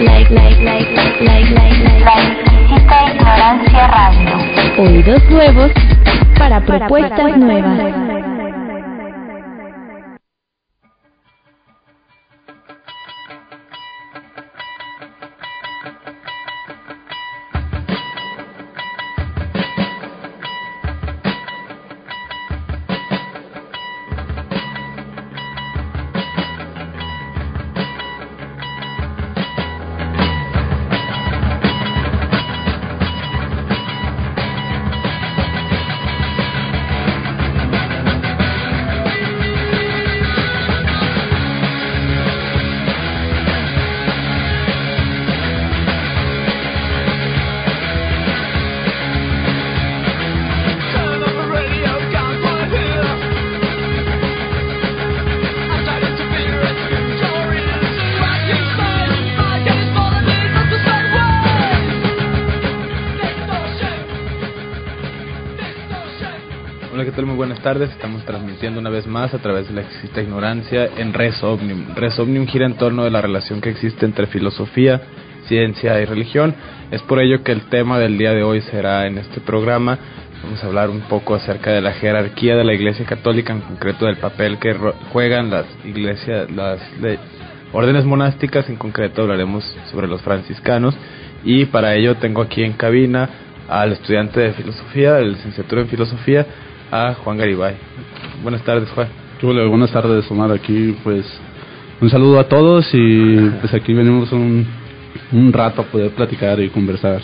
Like, like, like, like, like, like, La exquisita ignorancia radio. Oídos nuevos para propuestas, para, tardes. Estamos transmitiendo una vez más a través de la existe ignorancia en Res Omnium. Res Omnium gira en torno de la relación que existe entre filosofía, ciencia y religión. Es por ello que el tema del día de hoy será en este programa. Vamos a hablar un poco acerca de la jerarquía de la Iglesia Católica, en concreto del papel que juegan las iglesias, las órdenes monásticas. En concreto hablaremos sobre los franciscanos. Y para ello tengo aquí en cabina al estudiante de filosofía, del licenciatura en filosofía, a Juan Garibay. Buenas tardes, Juan. Buenas tardes, Omar. Aquí, pues, un saludo a todos y pues aquí venimos un, un rato a poder platicar y conversar.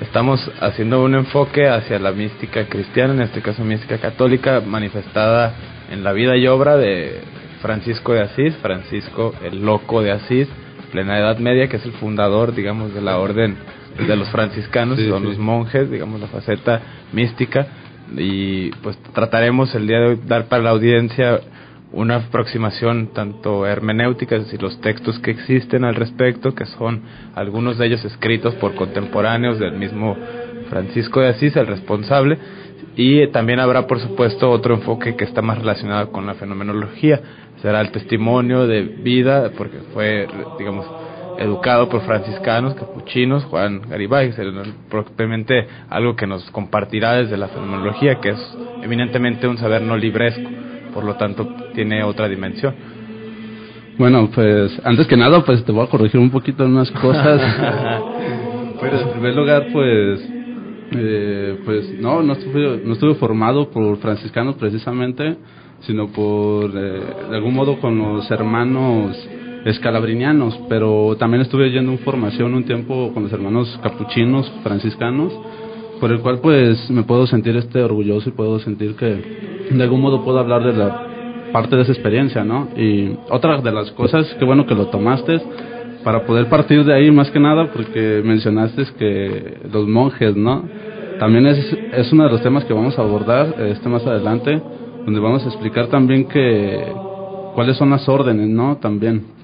Estamos haciendo un enfoque hacia la mística cristiana, en este caso mística católica, manifestada en la vida y obra de Francisco de Asís, Francisco el Loco de Asís, plena Edad Media, que es el fundador, digamos, de la orden de los franciscanos, son los monjes, digamos, la faceta mística y pues trataremos el día de hoy dar para la audiencia una aproximación tanto hermenéutica, es decir, los textos que existen al respecto, que son algunos de ellos escritos por contemporáneos del mismo Francisco de Asís, el responsable, y también habrá, por supuesto, otro enfoque que está más relacionado con la fenomenología, será el testimonio de vida, porque fue, digamos, educado por franciscanos, capuchinos, Juan Garibay, propiamente algo que nos compartirá desde la fenomenología, que es eminentemente un saber no libresco, por lo tanto tiene otra dimensión. Bueno, pues antes que nada, pues te voy a corregir un poquito unas cosas. pues en primer lugar, pues, eh, pues no, no estuve, no estuve formado por franciscanos precisamente, sino por, eh, de algún modo, con los hermanos escalabrinianos, pero también estuve yendo en formación un tiempo con los hermanos capuchinos franciscanos, por el cual pues me puedo sentir este orgulloso y puedo sentir que de algún modo puedo hablar de la parte de esa experiencia, ¿no? Y otra de las cosas, qué bueno que lo tomaste, para poder partir de ahí más que nada, porque mencionaste que los monjes, ¿no? También es, es uno de los temas que vamos a abordar este más adelante, donde vamos a explicar también que cuáles son las órdenes, ¿no? También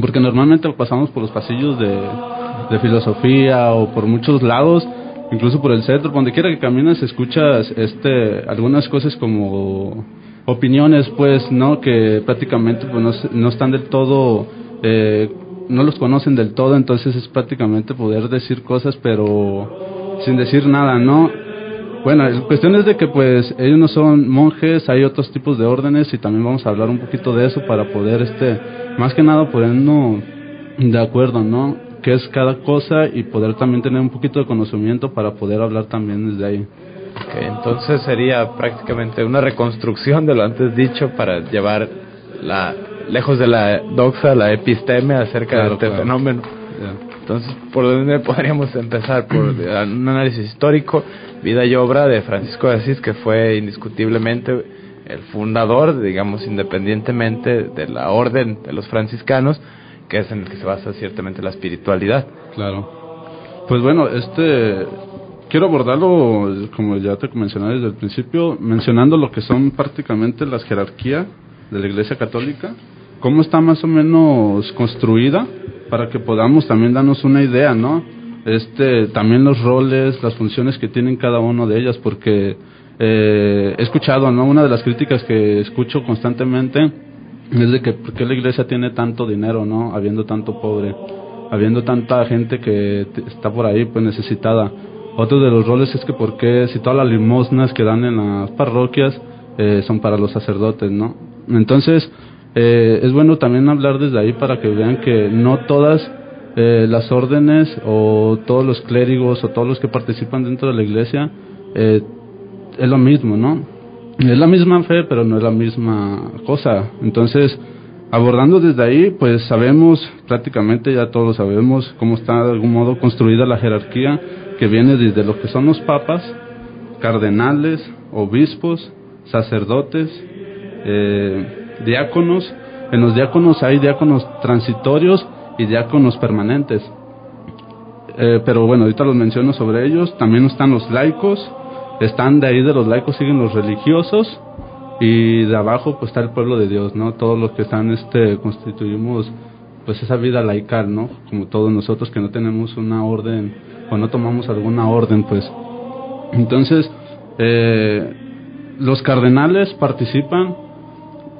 porque normalmente pasamos por los pasillos de, filosofía o por muchos lados, incluso por el centro, donde quiera que caminas escuchas este algunas cosas como opiniones pues no que prácticamente pues, no, no están del todo eh, no los conocen del todo entonces es prácticamente poder decir cosas pero sin decir nada no bueno, la cuestión es de que pues ellos no son monjes, hay otros tipos de órdenes y también vamos a hablar un poquito de eso para poder, este, más que nada ponernos de acuerdo, ¿no? Qué es cada cosa y poder también tener un poquito de conocimiento para poder hablar también desde ahí. Okay, entonces sería prácticamente una reconstrucción de lo antes dicho para llevar la lejos de la doxa, la episteme acerca de este fenómeno. Entonces, ¿por dónde podríamos empezar? Por un análisis histórico, vida y obra de Francisco de Asís, que fue indiscutiblemente el fundador, digamos, independientemente de la orden de los franciscanos, que es en el que se basa ciertamente la espiritualidad. Claro. Pues bueno, este quiero abordarlo, como ya te mencioné desde el principio, mencionando lo que son prácticamente las jerarquías de la Iglesia Católica, cómo está más o menos construida para que podamos también darnos una idea, ¿no? Este, también los roles, las funciones que tienen cada uno de ellas, porque eh, he escuchado, ¿no? Una de las críticas que escucho constantemente es de que por qué la iglesia tiene tanto dinero, ¿no? Habiendo tanto pobre, habiendo tanta gente que está por ahí, pues necesitada. Otro de los roles es que por qué si todas las limosnas que dan en las parroquias eh, son para los sacerdotes, ¿no? Entonces, eh, es bueno también hablar desde ahí para que vean que no todas eh, las órdenes o todos los clérigos o todos los que participan dentro de la iglesia eh, es lo mismo, ¿no? Es la misma fe, pero no es la misma cosa. Entonces, abordando desde ahí, pues sabemos, prácticamente ya todos sabemos cómo está de algún modo construida la jerarquía que viene desde lo que son los papas, cardenales, obispos, sacerdotes, eh, diáconos. En los diáconos hay diáconos transitorios y diáconos permanentes. Eh, pero bueno, ahorita los menciono sobre ellos. También están los laicos, están de ahí de los laicos siguen los religiosos y de abajo pues está el pueblo de Dios, ¿no? Todos los que están este constituimos pues esa vida laical, ¿no? Como todos nosotros que no tenemos una orden o no tomamos alguna orden, pues. Entonces, eh, los cardenales participan.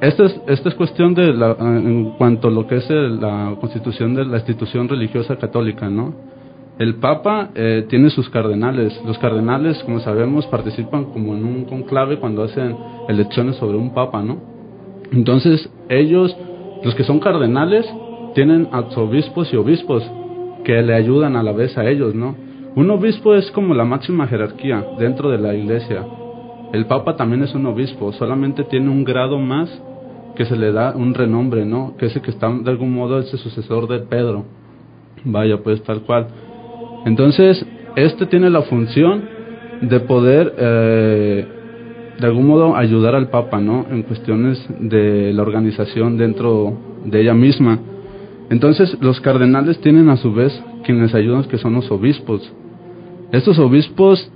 Esta es, esta es cuestión de la, en cuanto a lo que es la constitución de la institución religiosa católica, ¿no? El Papa eh, tiene sus cardenales. Los cardenales, como sabemos, participan como en un conclave cuando hacen elecciones sobre un Papa, ¿no? Entonces, ellos, los que son cardenales, tienen arzobispos y obispos que le ayudan a la vez a ellos, ¿no? Un obispo es como la máxima jerarquía dentro de la iglesia. El Papa también es un obispo, solamente tiene un grado más que se le da un renombre, ¿no? Que es el que está de algún modo ese sucesor de Pedro. Vaya, pues tal cual. Entonces, este tiene la función de poder, eh, de algún modo, ayudar al Papa, ¿no? En cuestiones de la organización dentro de ella misma. Entonces, los cardenales tienen a su vez quienes ayudan, que son los obispos. Estos obispos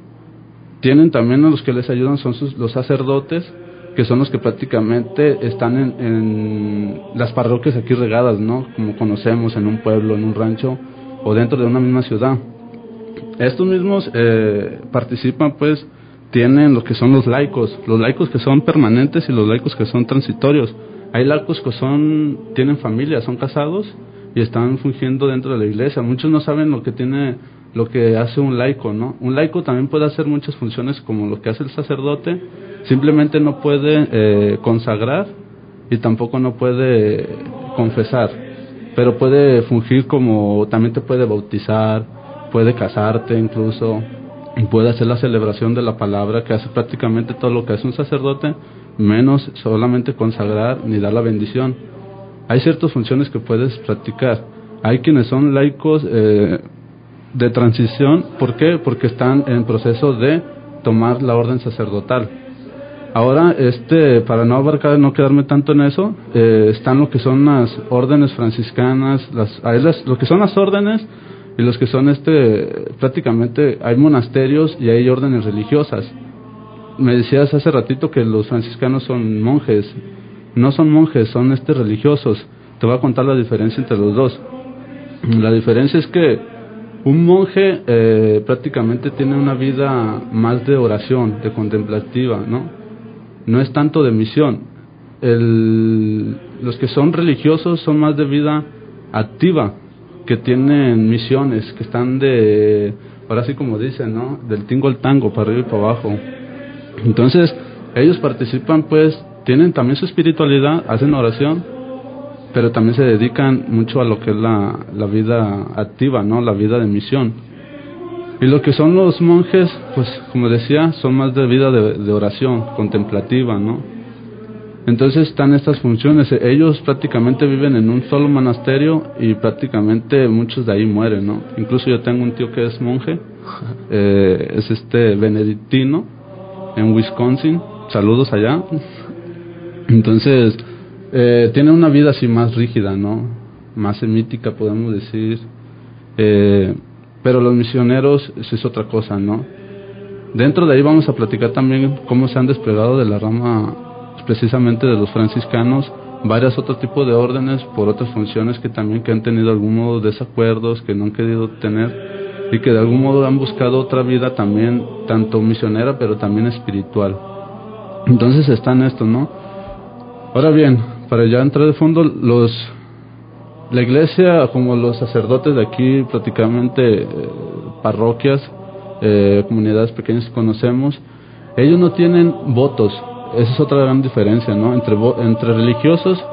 tienen también a los que les ayudan, son sus, los sacerdotes, que son los que prácticamente están en, en las parroquias aquí regadas, ¿no? Como conocemos en un pueblo, en un rancho o dentro de una misma ciudad. Estos mismos eh, participan, pues, tienen lo que son los laicos, los laicos que son permanentes y los laicos que son transitorios. Hay laicos que son, tienen familia, son casados y están fungiendo dentro de la iglesia. Muchos no saben lo que tiene, lo que hace un laico, ¿no? Un laico también puede hacer muchas funciones como lo que hace el sacerdote, simplemente no puede eh, consagrar y tampoco no puede confesar, pero puede fungir como, también te puede bautizar, puede casarte incluso, puede hacer la celebración de la palabra, que hace prácticamente todo lo que hace un sacerdote, menos solamente consagrar ni dar la bendición. Hay ciertas funciones que puedes practicar. Hay quienes son laicos eh, de transición, ¿por qué? Porque están en proceso de tomar la orden sacerdotal. Ahora, este, para no abarcar, no quedarme tanto en eso, eh, están lo que son las órdenes franciscanas, las, las, lo que son las órdenes y los que son este prácticamente hay monasterios y hay órdenes religiosas. Me decías hace ratito que los franciscanos son monjes. No son monjes, son este religiosos. Te voy a contar la diferencia entre los dos. La diferencia es que un monje eh, prácticamente tiene una vida más de oración, de contemplativa, ¿no? No es tanto de misión. El, los que son religiosos son más de vida activa, que tienen misiones, que están de, ahora sí como dicen, ¿no? Del tingo al tango, para arriba y para abajo. Entonces, ellos participan, pues, tienen también su espiritualidad, hacen oración, pero también se dedican mucho a lo que es la, la vida activa, ¿no? La vida de misión. Y lo que son los monjes, pues, como decía, son más de vida de, de oración, contemplativa, ¿no? Entonces están estas funciones. Ellos prácticamente viven en un solo monasterio y prácticamente muchos de ahí mueren, ¿no? Incluso yo tengo un tío que es monje, eh, es este benedictino en Wisconsin. Saludos allá. Entonces, eh, tiene una vida así más rígida, ¿no? Más semítica, podemos decir. Eh, pero los misioneros, eso es otra cosa, ¿no? Dentro de ahí vamos a platicar también cómo se han desplegado de la rama precisamente de los franciscanos varias otros tipos de órdenes por otras funciones que también que han tenido algún modo desacuerdos que no han querido tener y que de algún modo han buscado otra vida también tanto misionera pero también espiritual entonces está en esto no ahora bien para ya entrar de fondo los la iglesia como los sacerdotes de aquí prácticamente eh, parroquias eh, comunidades pequeñas que conocemos ellos no tienen votos esa es otra gran diferencia, ¿no? Entre, entre religiosos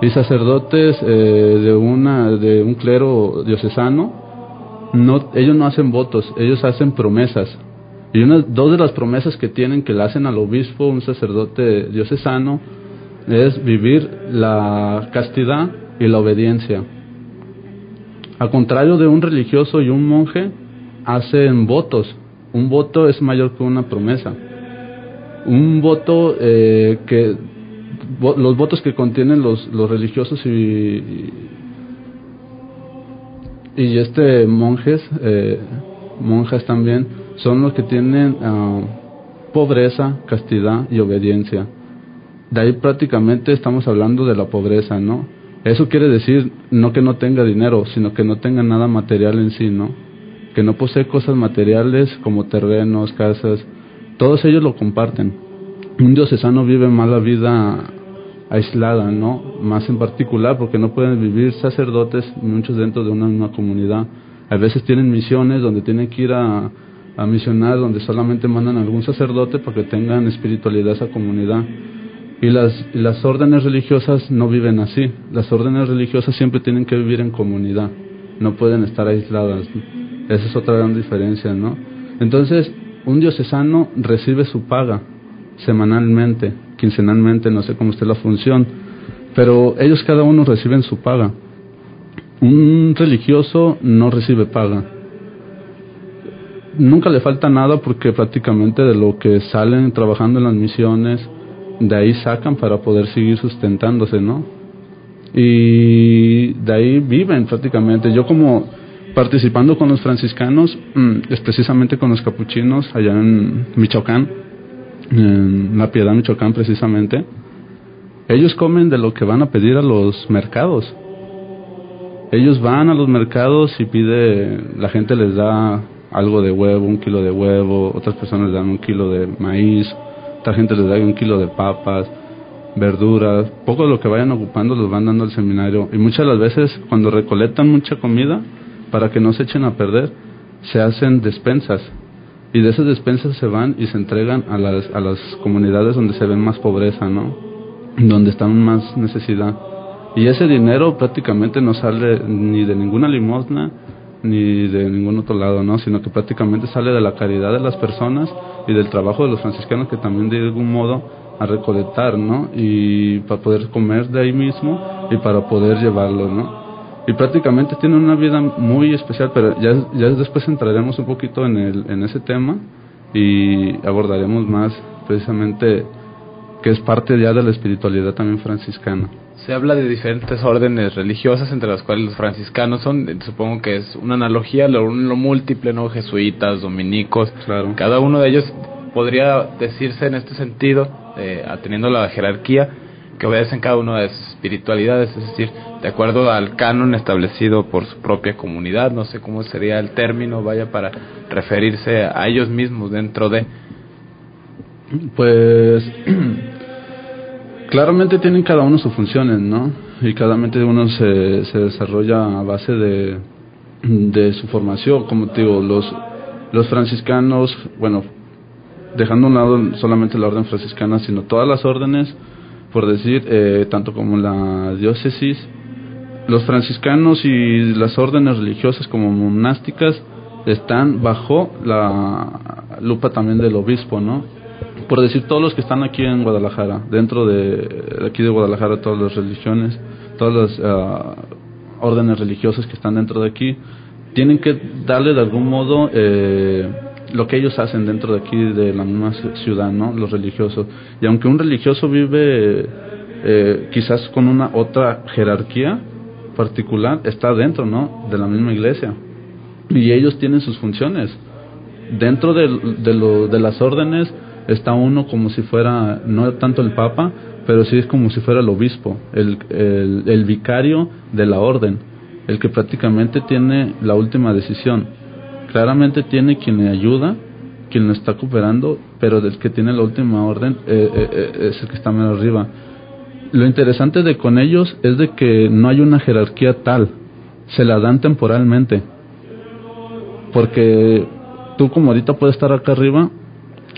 y sacerdotes eh, de, una, de un clero diocesano, no, ellos no hacen votos, ellos hacen promesas. Y una, dos de las promesas que tienen que le hacen al obispo, un sacerdote diocesano, es vivir la castidad y la obediencia. Al contrario de un religioso y un monje, hacen votos. Un voto es mayor que una promesa un voto eh, que los votos que contienen los, los religiosos y, y, este monjes eh, monjas también son los que tienen ah, pobreza castidad y obediencia de ahí prácticamente estamos hablando de la pobreza no eso quiere decir no que no tenga dinero sino que no tenga nada material en sí no que no posee cosas materiales como terrenos casas todos ellos lo comparten. Un diocesano vive más la vida aislada, ¿no? Más en particular porque no pueden vivir sacerdotes, muchos dentro de una misma comunidad. A veces tienen misiones donde tienen que ir a, a misionar, donde solamente mandan a algún sacerdote para que tengan espiritualidad esa comunidad. Y las, las órdenes religiosas no viven así. Las órdenes religiosas siempre tienen que vivir en comunidad, no pueden estar aisladas. Esa es otra gran diferencia, ¿no? Entonces, un diocesano recibe su paga semanalmente, quincenalmente, no sé cómo esté la función, pero ellos cada uno reciben su paga. Un religioso no recibe paga. Nunca le falta nada porque prácticamente de lo que salen trabajando en las misiones, de ahí sacan para poder seguir sustentándose, ¿no? Y de ahí viven prácticamente. Yo como participando con los franciscanos, mm, es precisamente con los capuchinos allá en Michoacán, en La Piedad, Michoacán precisamente. Ellos comen de lo que van a pedir a los mercados. Ellos van a los mercados y pide, la gente les da algo de huevo, un kilo de huevo, otras personas les dan un kilo de maíz, otra gente les da un kilo de papas, verduras, poco de lo que vayan ocupando los van dando al seminario. Y muchas de las veces cuando recolectan mucha comida, para que no se echen a perder, se hacen despensas. Y de esas despensas se van y se entregan a las, a las comunidades donde se ven más pobreza, ¿no? Donde están más necesidad. Y ese dinero prácticamente no sale ni de ninguna limosna ni de ningún otro lado, ¿no? Sino que prácticamente sale de la caridad de las personas y del trabajo de los franciscanos que también de algún modo a recolectar, ¿no? Y para poder comer de ahí mismo y para poder llevarlo, ¿no? y prácticamente tienen una vida muy especial, pero ya, ya después entraremos un poquito en, el, en ese tema y abordaremos más precisamente que es parte ya de la espiritualidad también franciscana. Se habla de diferentes órdenes religiosas, entre las cuales los franciscanos son, supongo que es una analogía, lo, lo múltiple, ¿no? Jesuitas, dominicos, claro. cada uno de ellos podría decirse en este sentido, eh, atendiendo la jerarquía, que obedecen cada una de sus espiritualidades, es decir, de acuerdo al canon establecido por su propia comunidad, no sé cómo sería el término, vaya para referirse a ellos mismos dentro de... Pues claramente tienen cada uno sus funciones, ¿no? Y cada uno se, se desarrolla a base de, de su formación, como te digo, los, los franciscanos, bueno, dejando a un lado solamente la orden franciscana, sino todas las órdenes, por decir, eh, tanto como la diócesis, los franciscanos y las órdenes religiosas como monásticas están bajo la lupa también del obispo, ¿no? Por decir, todos los que están aquí en Guadalajara, dentro de, aquí de Guadalajara, todas las religiones, todas las ah, órdenes religiosas que están dentro de aquí, tienen que darle de algún modo eh, lo que ellos hacen dentro de aquí de la misma ciudad, ¿no? Los religiosos. Y aunque un religioso vive eh, quizás con una otra jerarquía particular, está dentro, ¿no? De la misma iglesia. Y ellos tienen sus funciones. Dentro de, lo, de las órdenes está uno como si fuera, no tanto el papa, pero sí es como si fuera el obispo, el, el, vicario de la orden, el que prácticamente tiene la última decisión. Claramente tiene quien le ayuda, quien lo está cooperando, pero el que tiene la última orden eh, eh, eh, es el que está más arriba. Lo interesante de con ellos es de que no hay una jerarquía tal, se la dan temporalmente. Porque tú como ahorita puedes estar acá arriba,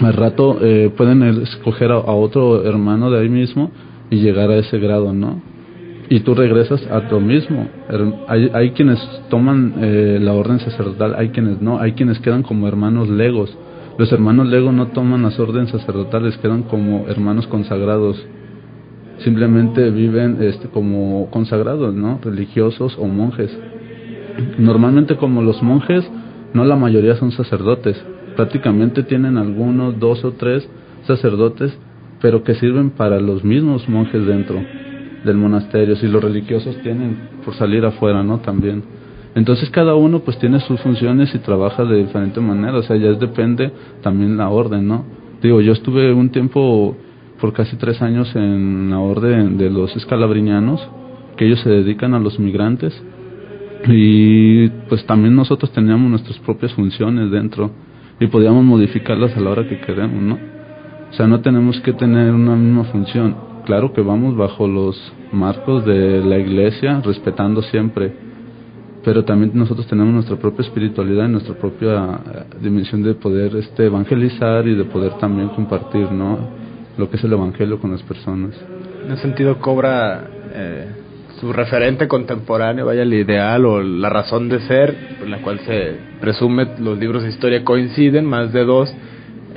al rato eh, pueden escoger a, otro hermano de ahí mismo y llegar a ese grado, ¿no? Y tú regresas a lo mismo. Hay, hay quienes toman eh, la orden sacerdotal, hay quienes no, hay quienes quedan como hermanos legos. Los hermanos legos no toman las órdenes sacerdotales, quedan como hermanos consagrados. Simplemente viven este, como consagrados, ¿no? Religiosos o monjes. Normalmente como los monjes, no la mayoría son sacerdotes, prácticamente tienen algunos, dos o tres sacerdotes, pero que sirven para los mismos monjes dentro del monasterio, si los religiosos tienen por salir afuera, ¿no? También. Entonces cada uno pues tiene sus funciones y trabaja de diferente manera, o sea, ya depende también la orden, ¿no? Digo, yo estuve un tiempo, por casi tres años, en la orden de los escalabriñanos, que ellos se dedican a los migrantes, y pues también nosotros teníamos nuestras propias funciones dentro y podíamos modificarlas a la hora que queremos, ¿no? O sea, no tenemos que tener una misma función. Claro que vamos bajo los marcos de la iglesia, respetando siempre, pero también nosotros tenemos nuestra propia espiritualidad y nuestra propia dimensión de poder este evangelizar y de poder también compartir, ¿no? Lo que es el evangelio con las personas. En ese sentido cobra eh, su referente contemporáneo, vaya el ideal o la razón de ser, en la cual se presume los libros de historia coinciden, más de dos,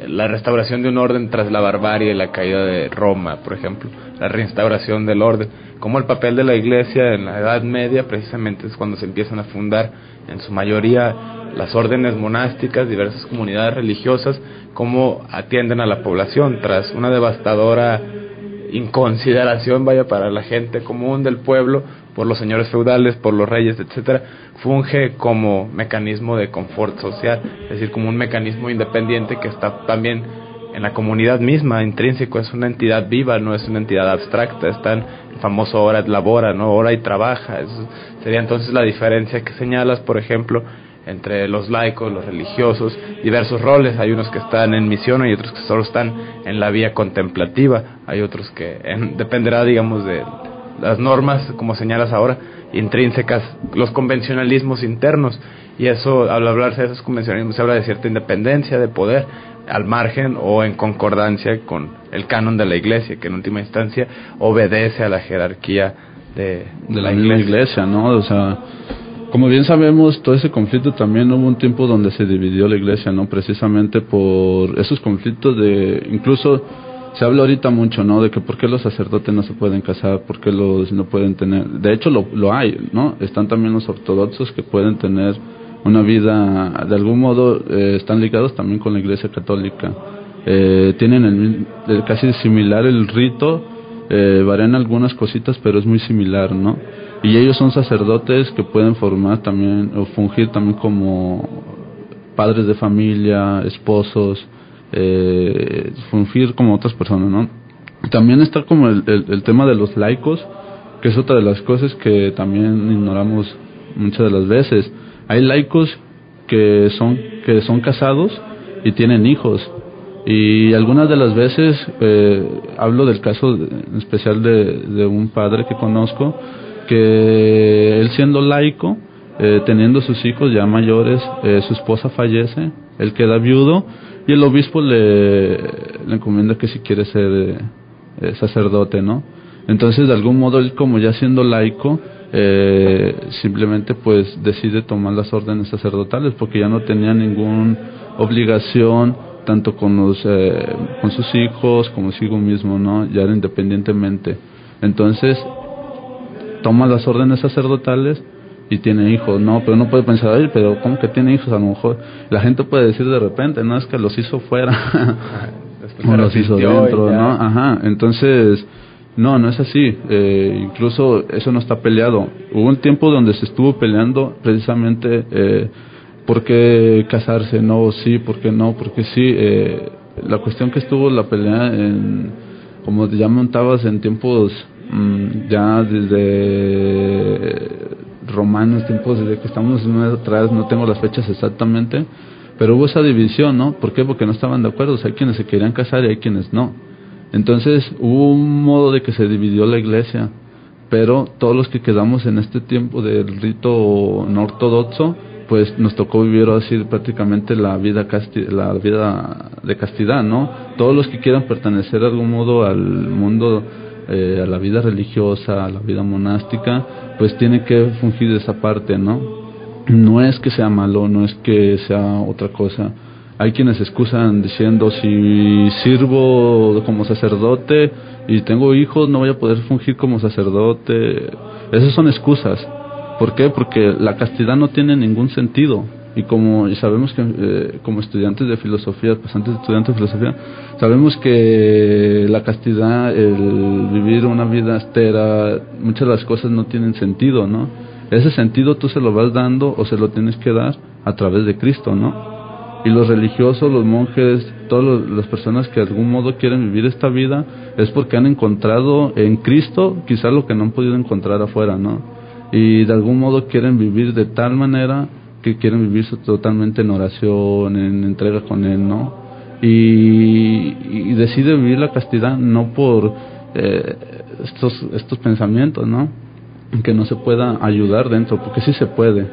la restauración de un orden tras la barbarie, la caída de Roma, por ejemplo, la reinstauración del orden, como el papel de la iglesia en la Edad Media precisamente es cuando se empiezan a fundar en su mayoría las órdenes monásticas, diversas comunidades religiosas, cómo atienden a la población tras una devastadora inconsideración vaya para la gente común del pueblo por los señores feudales, por los reyes, etcétera, funge como mecanismo de confort social, es decir, como un mecanismo independiente que está también en la comunidad misma, intrínseco, es una entidad viva, no es una entidad abstracta, está en el famoso hora labora, no hora y trabaja, eso sería entonces la diferencia que señalas, por ejemplo, entre los laicos, los religiosos, diversos roles. Hay unos que están en misión y otros que solo están en la vía contemplativa. Hay otros que en, dependerá, digamos, de las normas, como señalas ahora, intrínsecas, los convencionalismos internos. Y eso, al hablarse de esos convencionalismos, se habla de cierta independencia, de poder, al margen o en concordancia con el canon de la iglesia, que en última instancia obedece a la jerarquía de, de la, la iglesia. iglesia, ¿no? O sea, como bien sabemos, todo ese conflicto también hubo un tiempo donde se dividió la iglesia, ¿no? Precisamente por esos conflictos de, incluso se habla ahorita mucho, ¿no? De que por qué los sacerdotes no se pueden casar, por qué los no pueden tener. De hecho, lo, hay, ¿no? Están también los ortodoxos que pueden tener una vida, de algún modo, eh, están ligados también con la iglesia católica. Eh, tienen el, el, casi similar el rito, eh, varían algunas cositas, pero es muy similar, ¿no? Y ellos son sacerdotes que pueden formar también o fungir también como padres de familia, esposos, eh, fungir como otras personas, ¿no? También está como el, el, tema de los laicos, que es otra de las cosas que también ignoramos muchas de las veces. Hay laicos que son que son casados y tienen hijos y algunas de las veces eh, hablo del caso en especial de, de un padre que conozco que él siendo laico, eh, teniendo sus hijos ya mayores, eh, su esposa fallece, él queda viudo y el obispo le, le encomienda que si quiere ser eh, sacerdote, ¿no? Entonces, de algún modo, él como ya siendo laico, eh, simplemente pues decide tomar las órdenes sacerdotales porque ya no tenía ninguna obligación tanto con los eh, con sus hijos como consigo mismo, ¿no? Ya era independientemente. Entonces, toma las órdenes sacerdotales y tiene hijos. No, pero no puede pensar, Ay, pero ¿cómo que tiene hijos? A lo mejor la gente puede decir de repente, no es que los hizo fuera o los hizo dentro, ¿no? Ajá, entonces No, no es así. Eh, incluso eso no está peleado. Hubo un tiempo donde se estuvo peleando precisamente eh, por qué casarse, no, sí, por qué no, porque sí. Eh, la cuestión que estuvo la pelea en, como ya montabas en tiempos ya desde romanos, tiempos desde que estamos atrás, no tengo las fechas exactamente, pero hubo esa división, ¿no? ¿Por qué? Porque no estaban de acuerdo. Hay quienes se querían casar y hay quienes no. Entonces hubo un modo de que se dividió la iglesia, pero todos los que quedamos en este tiempo del rito no ortodoxo, pues nos tocó vivir así prácticamente la vida la vida de castidad, ¿no? Todos los que quieran pertenecer de algún modo al mundo eh, a la vida religiosa, a la vida monástica, pues tiene que fungir esa parte, ¿no? No es que sea malo, no es que sea otra cosa hay quienes excusan diciendo si sirvo como sacerdote y tengo hijos no voy a poder fungir como sacerdote. Esas son excusas. ¿Por qué? Porque la castidad no tiene ningún sentido. Y como y sabemos que eh, como estudiantes de filosofía, pasantes estudiantes de filosofía, sabemos que la castidad, el vivir una vida astera, muchas de las cosas no tienen sentido, ¿no? Ese sentido tú se lo vas dando o se lo tienes que dar a través de Cristo, ¿no? y los religiosos, los monjes, todas las personas que de algún modo quieren vivir esta vida es porque han encontrado en Cristo quizás lo que no han podido encontrar afuera, ¿no? Y de algún modo quieren vivir de tal manera que quieren vivir totalmente en oración, en entrega con Él, ¿no? Y, y decide vivir la castidad no por eh, estos, estos pensamientos, ¿no? Que no se pueda ayudar dentro, porque sí se puede.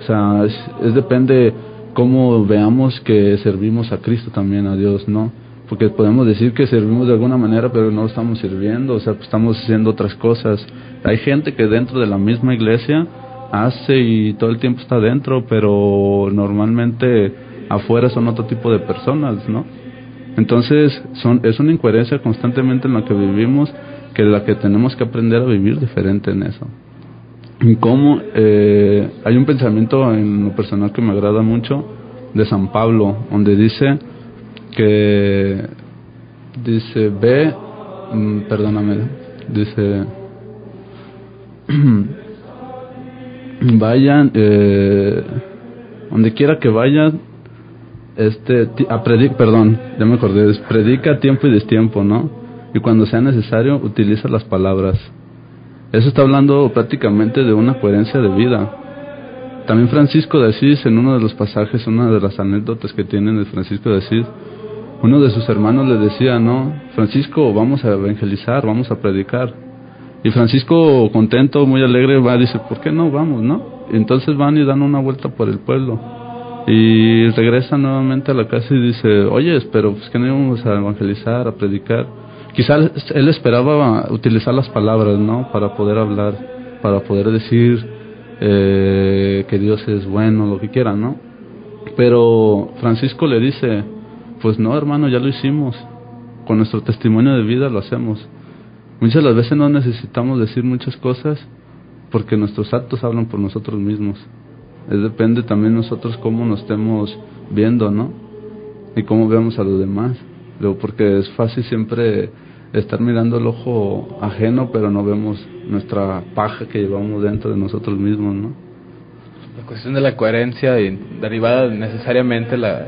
O sea, es, es depende cómo veamos que servimos a Cristo también, a Dios, ¿no? Porque podemos decir que servimos de alguna manera, pero no estamos sirviendo, o sea, pues estamos haciendo otras cosas. Hay gente que dentro de la misma iglesia hace y todo el tiempo está dentro, pero normalmente afuera son otro tipo de personas, ¿no? Entonces, son, es una incoherencia constantemente en la que vivimos, que la que tenemos que aprender a vivir diferente en eso cómo eh, hay un pensamiento en lo personal que me agrada mucho de San Pablo, donde dice que dice ve, mm, perdóname, dice vayan, eh, donde quiera que vayan, este, a predic, perdón, ya me acordé, predica tiempo y destiempo, ¿no? Y cuando sea necesario, utiliza las palabras eso está hablando prácticamente de una coherencia de vida. También Francisco de Asís, en uno de los pasajes, una de las anécdotas que tienen de Francisco de Asís, uno de sus hermanos le decía, no, Francisco, vamos a evangelizar, vamos a predicar. Y Francisco, contento, muy alegre, va, dice, ¿por qué no? Vamos, ¿no? Entonces van y dan una vuelta por el pueblo. Y regresan nuevamente a la casa y dice, oye, pero pues que no íbamos a evangelizar, a predicar. Quizás él esperaba utilizar las palabras, ¿no? Para poder hablar, para poder decir eh, que Dios es bueno, lo que quiera, ¿no? Pero Francisco le dice, pues no, hermano, ya lo hicimos. Con nuestro testimonio de vida lo hacemos. Muchas de las veces no necesitamos decir muchas cosas porque nuestros actos hablan por nosotros mismos. Es depende también nosotros cómo nos estemos viendo, ¿no? Y cómo vemos a los demás. porque es fácil siempre estar mirando el ojo ajeno, pero no vemos nuestra paja que llevamos dentro de nosotros mismos, ¿no? La cuestión de la coherencia y derivada necesariamente la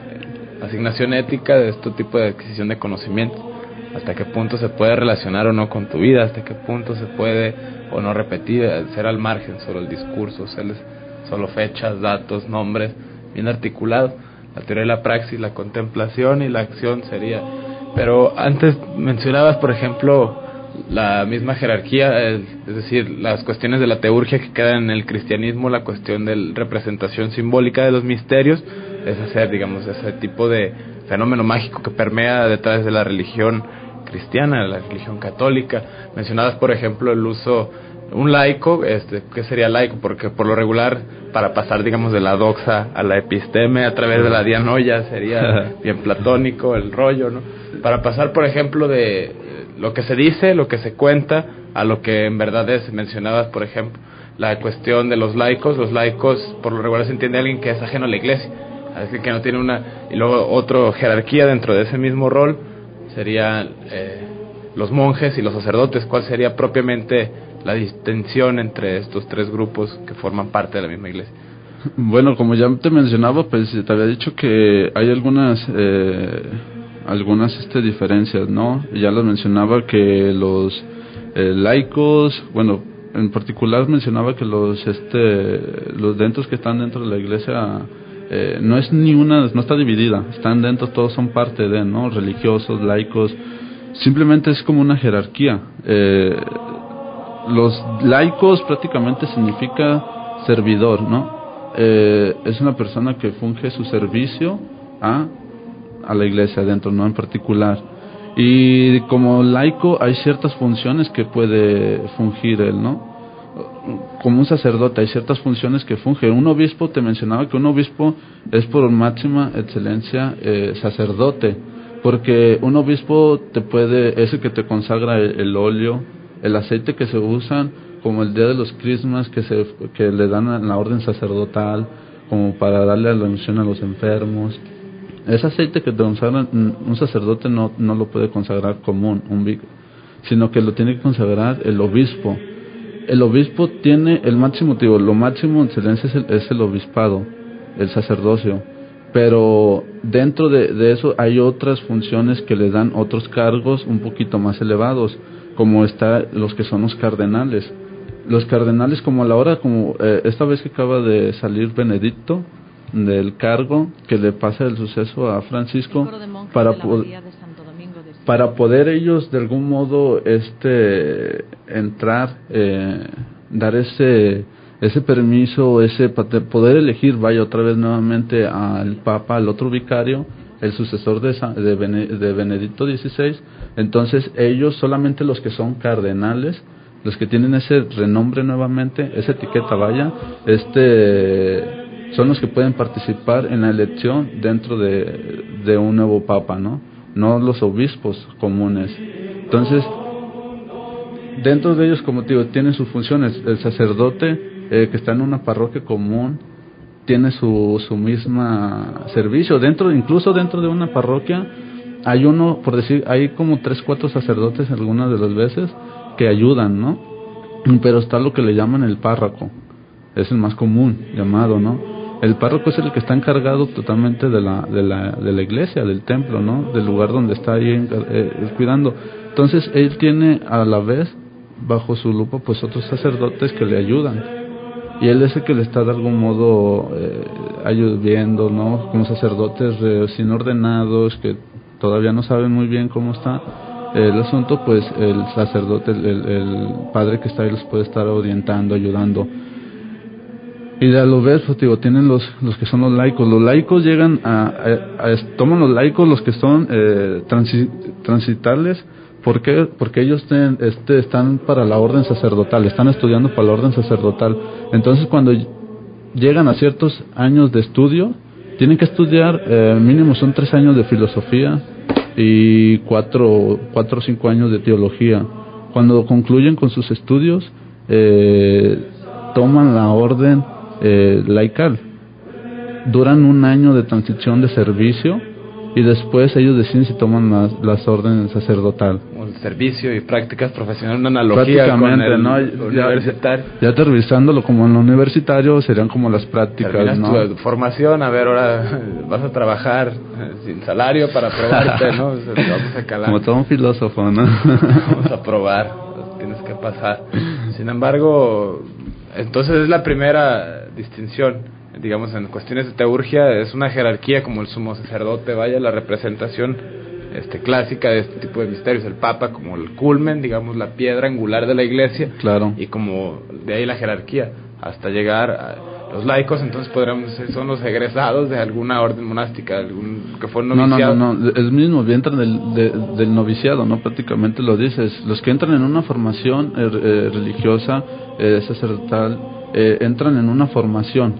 asignación ética de este tipo de adquisición de conocimiento. Hasta qué punto se puede relacionar o no con tu vida, hasta qué punto se puede o no repetir, ser al margen, solo el discurso, ser solo fechas, datos, nombres, bien articulado. La teoría de la praxis, la contemplación y la acción sería pero antes mencionabas, por ejemplo, la misma jerarquía, es decir, las cuestiones de la teurgia que quedan en el cristianismo, la cuestión de representación simbólica de los misterios, es hacer, digamos, ese tipo de fenómeno mágico que permea detrás de la religión cristiana, la religión católica. Mencionabas, por ejemplo, el uso un laico, este, ¿qué sería laico? Porque por lo regular, para pasar, digamos, de la doxa a la episteme a través de la dianoia sería bien platónico el rollo, ¿no? para pasar, por ejemplo, de lo que se dice, lo que se cuenta, a lo que en verdad es. Mencionabas, por ejemplo, la cuestión de los laicos. Los laicos, por lo regular, se entiende alguien que es ajeno a la iglesia, alguien que no tiene una. Y luego, otra jerarquía dentro de ese mismo rol sería eh, los monjes y los sacerdotes. ¿Cuál sería propiamente la distinción entre estos tres grupos que forman parte de la misma iglesia? Bueno, como ya te mencionaba, pues te había dicho que hay algunas eh, algunas este, diferencias, ¿no? Ya lo mencionaba que los eh, laicos, bueno, en particular mencionaba que los este los dentros que están dentro de la iglesia eh, no es ni una, no está dividida, están dentro, todos son parte de, ¿no? Religiosos, laicos, simplemente es como una jerarquía. Eh, los laicos prácticamente significa servidor, ¿no? Eh, es una persona que funge su servicio a, a la iglesia dentro, ¿no? En particular. Y como laico hay ciertas funciones que puede fungir él, ¿no? Como un sacerdote hay ciertas funciones que funge. Un obispo, te mencionaba que un obispo es por máxima excelencia eh, sacerdote, porque un obispo te puede, es el que te consagra el, óleo, el aceite que se usan, como el día de los crismas que, se, que le dan a la orden sacerdotal, como para darle la unción a los enfermos. Ese aceite que te consagra un sacerdote no, no lo puede consagrar común, un sino que lo tiene que consagrar el obispo el obispo tiene el máximo, digo, lo máximo en excelencia es el, es el obispado, el sacerdocio, pero dentro de, eso hay otras funciones que le dan otros cargos un poquito más elevados, como está los que son los cardenales. Los cardenales, como a la hora, como eh, esta vez que acaba de salir Benedicto del cargo, que le pasa el suceso a Francisco, para poder para poder ellos de algún modo este entrar eh, dar ese ese permiso ese poder elegir vaya otra vez nuevamente al papa al otro vicario el sucesor de, de, Benedicto XVI entonces ellos solamente los que son cardenales los que tienen ese renombre nuevamente esa etiqueta vaya este son los que pueden participar en la elección dentro de, de un nuevo papa no no los obispos comunes. Entonces, dentro de ellos, como te digo, tienen sus funciones. El sacerdote eh, que está en una parroquia común tiene su, su misma servicio. Dentro, incluso dentro de una parroquia, hay uno, por decir, hay como tres, cuatro sacerdotes algunas de las veces que ayudan, ¿no? Pero está lo que le llaman el párroco. Es el más común llamado, ¿no? El párroco es el que está encargado totalmente de la, de la, de la iglesia, del templo, ¿no? Del lugar donde está ahí eh, eh, cuidando. Entonces, él tiene a la vez, bajo su lupa, pues otros sacerdotes que le ayudan. Y él es el que le está de algún modo eh, ayudando, ¿no? Como sacerdotes sin ordenados, que todavía no saben muy bien cómo está el asunto, pues el sacerdote, el, el padre que está ahí los puede estar orientando, ayudando y de lo ves, pues, digo, tienen los, los que son los laicos. Los laicos llegan a, toman los laicos los que son eh, transitales. ¿Por qué? Porque ellos este, están para la orden sacerdotal, están estudiando para la orden sacerdotal. Entonces, cuando llegan a ciertos años de estudio, tienen que estudiar, eh, mínimo son tres años de filosofía y cuatro, cuatro o cinco años de teología. Cuando concluyen con sus estudios, eh, toman la orden eh, laical. Duran un año de transición de servicio y después ellos deciden si toman las, las órdenes sacerdotal. el servicio y prácticas profesionales, una analogía con el ¿no? universitario. Ya, aterrizándolo como en lo universitario serían como las prácticas, ¿no? Tu formación, a ver, ahora vas a trabajar eh, sin salario para probarte, ¿no? Vamos a calar. Como todo un filósofo, ¿no? Vamos a probar, tienes que pasar. Sin embargo, entonces es la primera distinción, digamos, en cuestiones de teurgia, es una jerarquía como el sumo sacerdote, vaya, la representación este, clásica de este tipo de misterios, el Papa como el culmen, digamos, la piedra angular de la iglesia, claro. y como de ahí la jerarquía, hasta llegar a los laicos, entonces podríamos decir, son los egresados de alguna orden monástica, algún que fue noviciado. No, no, no, no, es mismo, entran del, del noviciado, ¿no? Prácticamente lo dices, los que entran en una formación eh, eh, religiosa, eh, sacerdotal, eh, entran en una formación,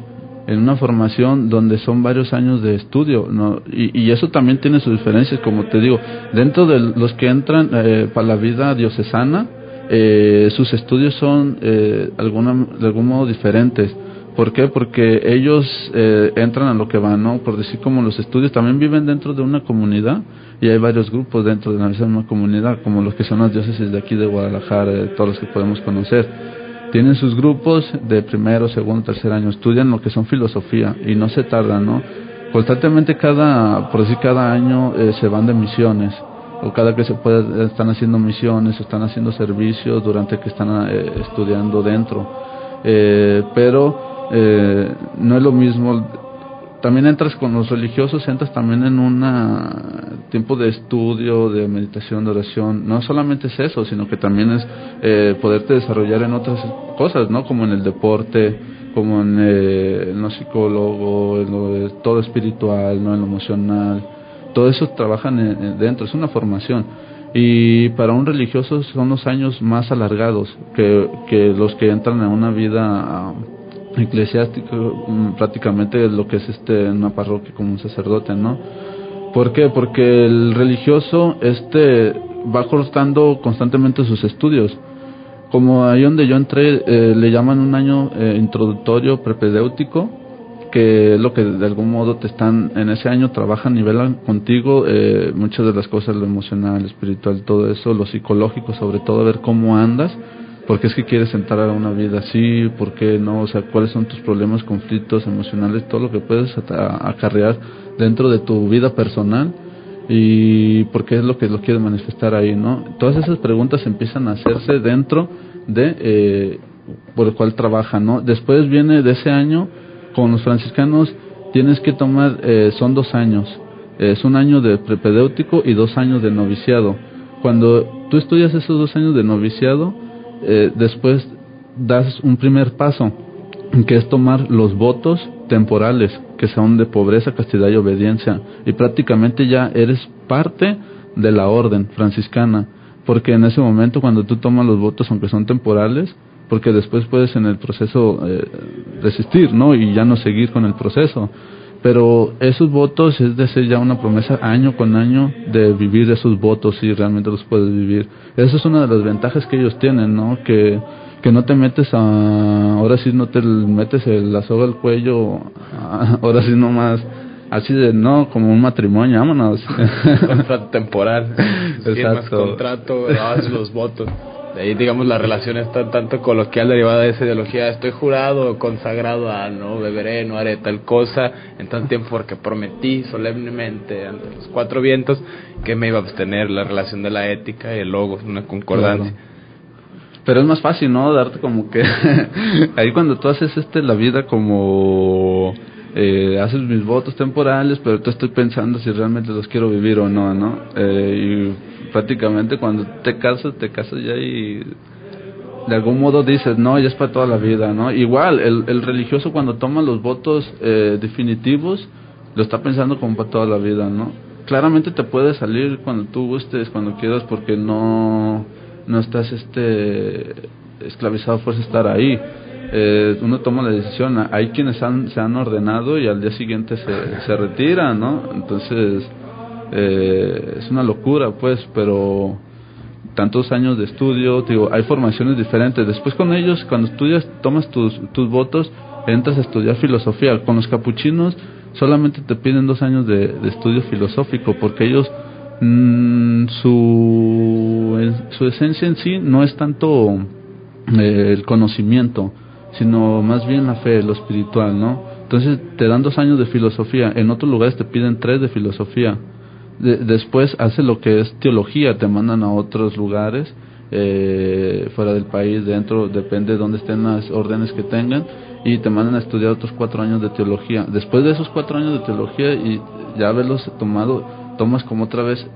en una formación donde son varios años de estudio, ¿no? y, eso también tiene sus diferencias, como te digo, dentro de los que entran eh, para la vida diocesana, eh, sus estudios son eh, alguna, de algún modo diferentes, ¿Por qué? Porque ellos eh, entran a lo que van, ¿no? Por decir como los estudios también viven dentro de una comunidad y hay varios grupos dentro de la misma comunidad, como los que son las diócesis de aquí de Guadalajara, todos los que podemos conocer. Tienen sus grupos de primero, segundo, tercer año, estudian lo que son filosofía y no se tardan, ¿no? Constantemente cada, por decir cada año eh, se van de misiones o cada que se puede están haciendo misiones, están haciendo servicios durante que están eh, estudiando dentro. Eh, pero eh, no es lo mismo. También entras con los religiosos, entras también en un tiempo de estudio, de meditación, de oración. No solamente es eso, sino que también es eh, poderte desarrollar en otras cosas, ¿no? Como en el deporte, como en, eh, lo psicólogo, en todo espiritual, ¿no? En lo emocional. Todo eso trabajan dentro, es una formación y para un religioso son los años más alargados que, que los que entran en una vida eclesiástico mm, prácticamente lo que es este en una parroquia como un sacerdote no ¿por qué? porque el religioso este va cortando constantemente sus estudios. Como ahí donde yo entré eh, le llaman un año eh, introductorio prepedéutico que es lo que de algún modo te están en ese año trabajan nivelan contigo eh, muchas de las cosas lo emocional espiritual todo eso lo psicológico sobre todo ver cómo andas ¿Por qué es que quieres entrar a una vida así? ¿Por qué no? O sea, ¿cuáles son tus problemas, conflictos emocionales? Todo lo que puedes acarrear dentro de tu vida personal y por qué es lo que lo quieres manifestar ahí, ¿no? Todas esas preguntas empiezan a hacerse dentro de eh, por el cual trabaja, ¿no? Después viene de ese año con los franciscanos tienes que tomar eh, son dos años, es un año de prepedéutico y dos años de noviciado. Cuando tú estudias esos dos años de noviciado eh, después das un primer paso, que es tomar los votos temporales, que son de pobreza, castidad y obediencia, y prácticamente ya eres parte de la orden franciscana, porque en ese momento cuando tú tomas los votos, aunque son temporales, porque después puedes en el proceso eh, resistir, ¿no? Y ya no seguir con el proceso pero esos votos es de ser ya una promesa año con año de vivir esos votos y realmente los puedes vivir. Esa es una de las ventajas que ellos tienen, ¿no? Que, que no te metes a, ahora sí no te metes la soga al cuello, ahora sí nomás, así de, no, como un matrimonio, vámonos. Contrato temporal, Exacto. contrato, los votos. Ahí, digamos, la relación está tanto coloquial derivada de esa ideología. Estoy jurado, consagrado a no beberé, no haré tal cosa en tanto tiempo porque prometí solemnemente ante los cuatro vientos que me iba a abstener la relación de la ética y el logo, una concordancia. Pero es más fácil, ¿no? Darte como que ahí cuando tú haces este la vida como eh, haces mis votos temporales, pero tú estoy pensando si realmente los quiero vivir o no, ¿no? Eh, y prácticamente cuando te casas, te casas ya y de algún modo dices, no, ya es para toda la vida, ¿no? Igual, el, el religioso cuando toma los votos eh, definitivos, lo está pensando como para toda la vida, ¿no? Claramente te puede salir cuando tú gustes, cuando quieras, porque no, no estás este esclavizado por estar ahí. Eh, uno toma la decisión, hay quienes han, se han ordenado y al día siguiente se, se retiran, ¿no? Entonces, eh, es una locura pues pero tantos años de estudio digo hay formaciones diferentes. Después con ellos cuando estudias tomas tus, tus votos entras a estudiar filosofía. Con los capuchinos solamente te piden dos años de, estudio filosófico porque ellos mm, su su esencia en sí no es tanto eh, el conocimiento sino más bien la fe lo espiritual no entonces te dan dos años de filosofía. En otros lugares te piden tres de filosofía después hace lo que es teología, te mandan a otros lugares eh, fuera del país, dentro, depende de dónde estén las órdenes que tengan, y te mandan a estudiar otros cuatro años de teología. Después de esos cuatro años de teología y ya haberlos tomado, tomas como otra vez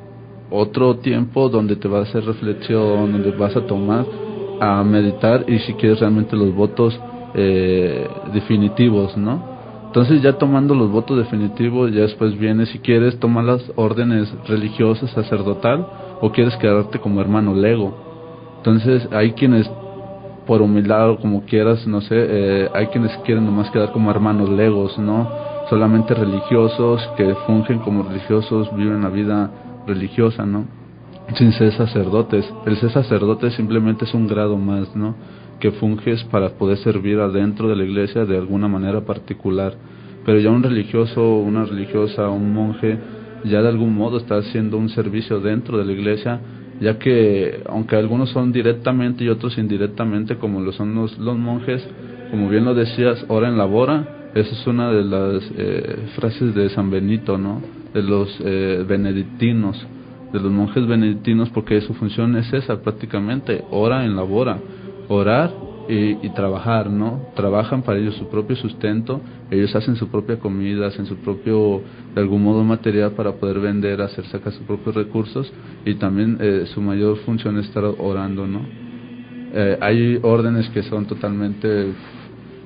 otro tiempo donde te vas a hacer reflexión, donde vas a tomar a meditar y si quieres realmente los votos eh, definitivos, ¿no? Entonces ya tomando los votos definitivos, ya después viene si quieres tomar las órdenes religiosas, sacerdotal, o quieres quedarte como hermano lego. Entonces hay quienes, por humildad o como quieras, no sé, eh, hay quienes quieren nomás quedar como hermanos legos, ¿no? Solamente religiosos que fungen como religiosos, viven la vida religiosa, ¿no? Sin ser sacerdotes. El ser sacerdote simplemente es un grado más, ¿no? Que funges para poder servir adentro de la iglesia de alguna manera particular. Pero ya un religioso, una religiosa, un monje, ya de algún modo está haciendo un servicio dentro de la iglesia, ya que aunque algunos son directamente y otros indirectamente, como lo son los, los monjes, como bien lo decías, ora en labora, esa es una de las eh, frases de San Benito, ¿no? De los eh, benedictinos, de los monjes benedictinos, porque su función es esa prácticamente, ora en labora, orar y, trabajar, ¿no? Trabajan para ellos su propio sustento, ellos hacen su propia comida, hacen su propio, de algún modo, material para poder vender, hacer sacar sus propios recursos y también eh, su mayor función es estar orando, ¿no? Eh, hay órdenes que son totalmente,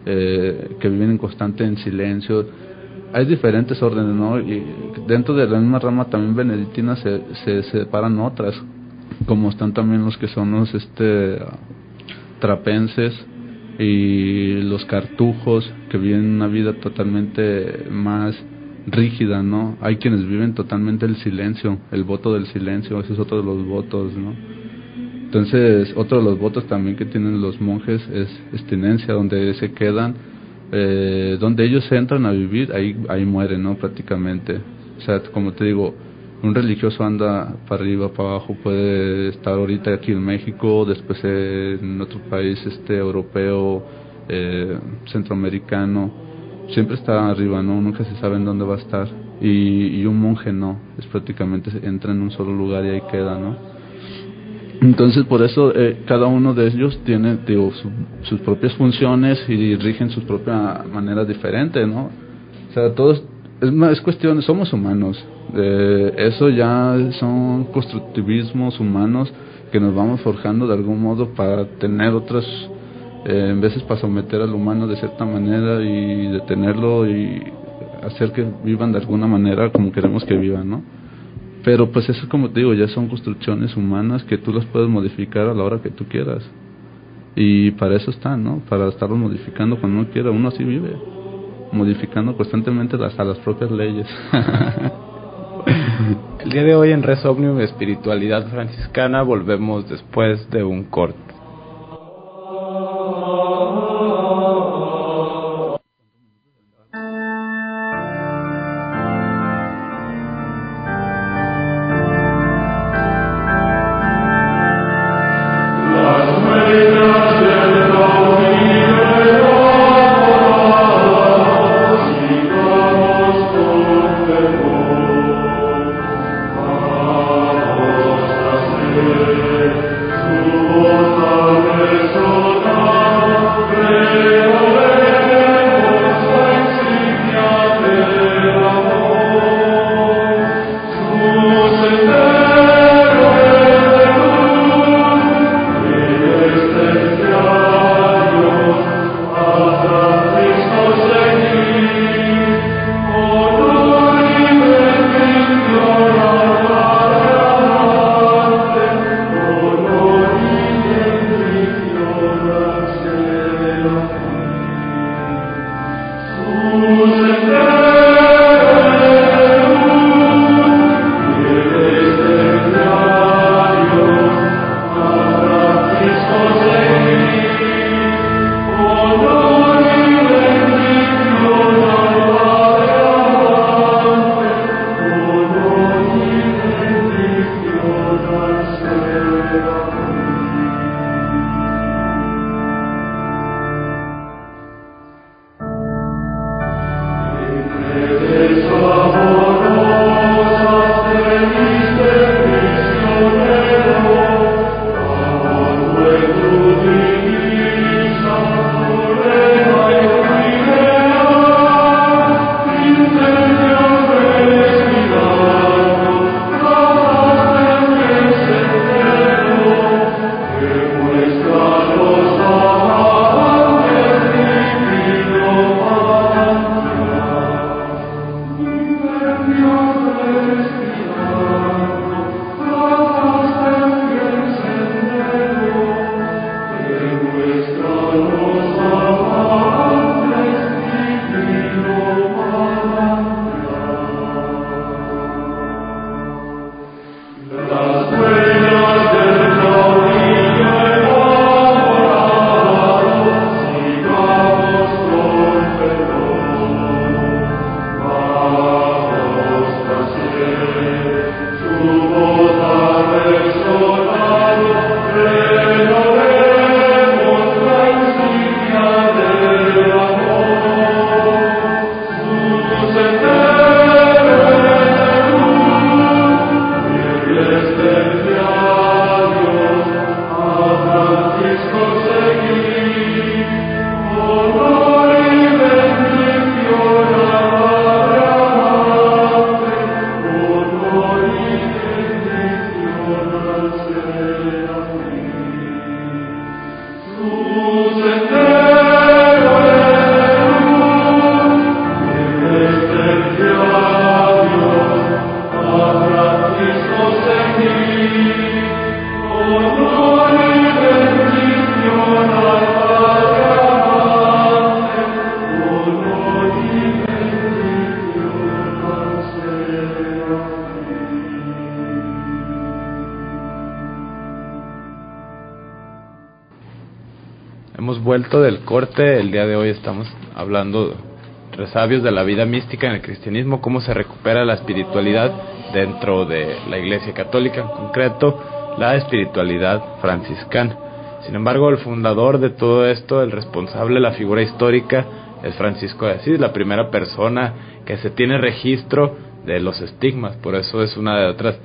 eh, que viven en constante en silencio, hay diferentes órdenes, ¿no? Y dentro de la misma rama también benedictina se, se separan otras, como están también los que son los, este, trapenses y los cartujos que viven una vida totalmente más rígida, ¿no? Hay quienes viven totalmente el silencio, el voto del silencio, ese es otro de los votos, ¿no? Entonces, otro de los votos también que tienen los monjes es estinencia, donde se quedan, eh, donde ellos entran a vivir, ahí, ahí mueren, ¿no? Prácticamente. O sea, como te digo, un religioso anda para arriba, para abajo, puede estar ahorita aquí en México, después en otro país este europeo, eh, centroamericano, siempre está arriba, ¿no? Nunca se sabe en dónde va a estar. Y, un monje no, es prácticamente entra en un solo lugar y ahí queda, ¿no? Entonces, por eso eh, cada uno de ellos tiene digo, sus propias funciones y rigen su propia manera diferente, ¿no? O sea, todos, es cuestión, somos humanos, eh, eso ya son constructivismos humanos que nos vamos forjando de algún modo para tener otras, eh, veces para someter al humano de cierta manera y detenerlo y hacer que vivan de alguna manera como queremos que vivan, ¿no? Pero pues eso como te digo, ya son construcciones humanas que tú las puedes modificar a la hora que tú quieras. Y para eso están, ¿no? Para estarlos modificando cuando uno quiera, uno así vive, modificando constantemente hasta las propias leyes. El día de hoy en Res Omnium Espiritualidad Franciscana volvemos después de un corte. Estamos hablando resabios de la vida mística en el cristianismo, cómo se recupera la espiritualidad dentro de la Iglesia Católica, en concreto la espiritualidad franciscana. Sin embargo, el fundador de todo esto, el responsable, la figura histórica, es Francisco de Asís, la primera persona que se tiene registro de los estigmas. Por eso es una de otras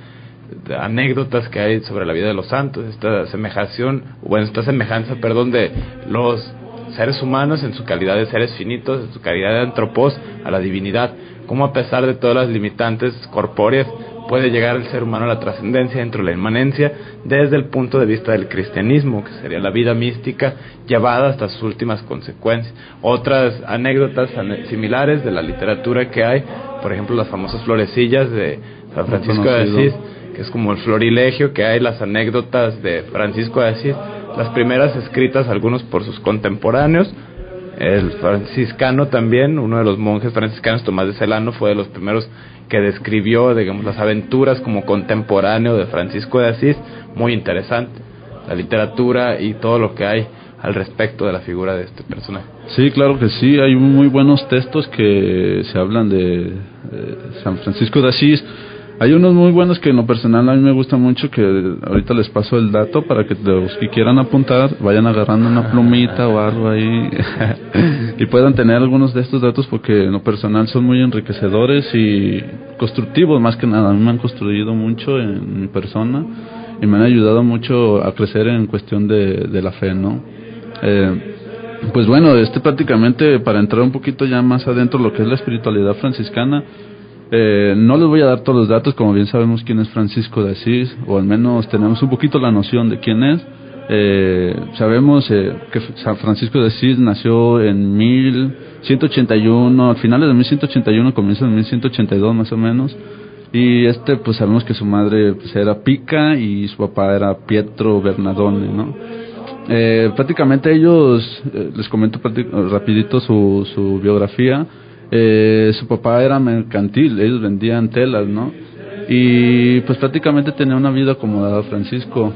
anécdotas que hay sobre la vida de los santos, esta semejación, bueno, esta semejanza, perdón, de los seres humanos en su calidad de seres finitos, en su calidad de antropos a la divinidad, como a pesar de todas las limitantes corpóreas puede llegar el ser humano a la trascendencia dentro de la inmanencia desde el punto de vista del cristianismo, que sería la vida mística llevada hasta sus últimas consecuencias. Otras anécdotas similares de la literatura que hay, por ejemplo, las famosas florecillas de San Francisco de Asís, que es como el florilegio que hay, las anécdotas de Francisco de Asís, las primeras escritas algunos por sus contemporáneos, el franciscano también, uno de los monjes franciscanos, Tomás de Celano, fue de los primeros que describió, digamos, las aventuras como contemporáneo de Francisco de Asís, muy interesante. La literatura y todo lo que hay al respecto de la figura de este personaje. Sí, claro que sí, hay muy buenos textos que se hablan de San Francisco de Asís, hay unos muy buenos que en lo personal a mí me gusta mucho, que ahorita les paso el dato para que los que quieran apuntar vayan agarrando una plumita o algo ahí y puedan tener algunos de estos datos porque en lo personal son muy enriquecedores y constructivos más que nada. A mí me han construido mucho en mi persona y me han ayudado mucho a crecer en cuestión de, la fe, ¿no? Eh, pues bueno, este prácticamente para entrar un poquito ya más adentro lo que es la espiritualidad franciscana, eh, no les voy a dar todos los datos, como bien sabemos quién es Francisco de Asís, o al menos tenemos un poquito la noción de quién es. Eh, sabemos eh, que San Francisco de Asís nació en 1181, al finales de 1181, comienza en 1182 más o menos. Y este, pues sabemos que su madre pues, era Pica y su papá era Pietro Bernardone, ¿no? Eh, prácticamente ellos, les comento rapidito su, su biografía, eh, su papá era mercantil, ellos vendían telas, ¿no? Y pues prácticamente tenía una vida acomodada Francisco.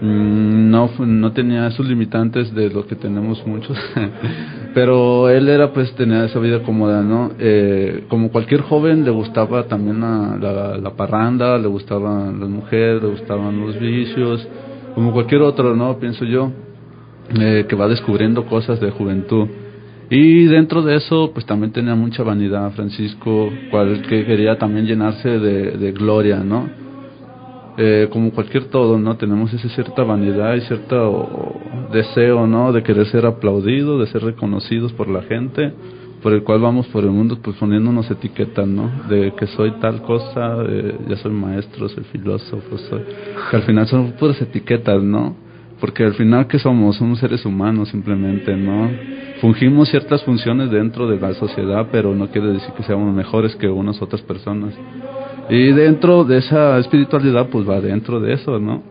Mm, no, no tenía esos limitantes de lo que tenemos muchos, pero él era pues tenía esa vida cómoda, ¿no? Eh, como cualquier joven le gustaba también la, la, parranda, le gustaban las mujeres, le gustaban los vicios, como cualquier otro, ¿no? Pienso yo, eh, que va descubriendo cosas de juventud. Y dentro de eso, pues también tenía mucha vanidad Francisco, cual que quería también llenarse de, gloria, ¿no? Eh, como cualquier todo, ¿no? Tenemos esa cierta vanidad y cierto deseo, ¿no? De querer ser aplaudido, de ser reconocidos por la gente, por el cual vamos por el mundo, pues poniéndonos etiquetas, ¿no? De que soy tal cosa, ya soy maestro, soy filósofo, soy... Que al final son puras etiquetas, ¿no? Porque al final, ¿qué somos? Somos seres humanos simplemente, ¿no? Fungimos ciertas funciones dentro de la sociedad, pero no quiere decir que seamos mejores que unas otras personas. Y dentro de esa espiritualidad, pues va dentro de eso, ¿no?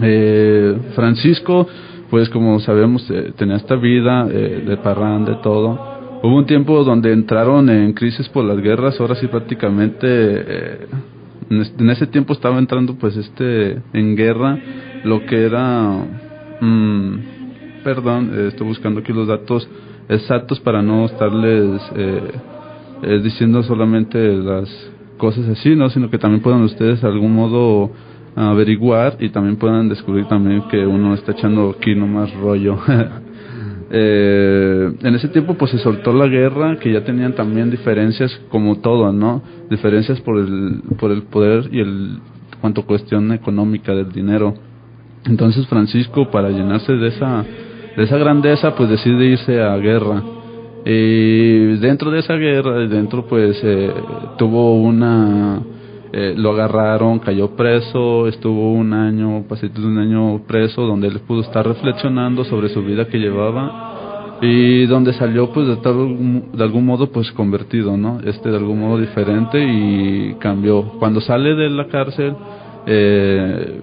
Eh, Francisco, pues como sabemos, eh, tenía esta vida eh, de parrán, de todo. Hubo un tiempo donde entraron en crisis por las guerras, ahora sí prácticamente eh, en ese tiempo estaba entrando pues este en guerra lo que era mm, perdón eh, estoy buscando aquí los datos exactos para no estarles eh, eh, diciendo solamente las cosas así no sino que también puedan ustedes de algún modo averiguar y también puedan descubrir también que uno está echando aquí nomás rollo Eh, en ese tiempo pues se soltó la guerra, que ya tenían también diferencias como todo, ¿no? Diferencias por el, por el poder y el cuanto cuestión económica del dinero. Entonces Francisco para llenarse de esa, de esa grandeza pues decide irse a guerra. Y dentro de esa guerra, dentro pues eh, tuvo una eh, lo agarraron, cayó preso, estuvo un año, pasito de un año preso, donde él pudo estar reflexionando sobre su vida que llevaba y donde salió pues de, tal, de algún modo pues convertido, ¿no? Este de algún modo diferente y cambió. Cuando sale de la cárcel, eh,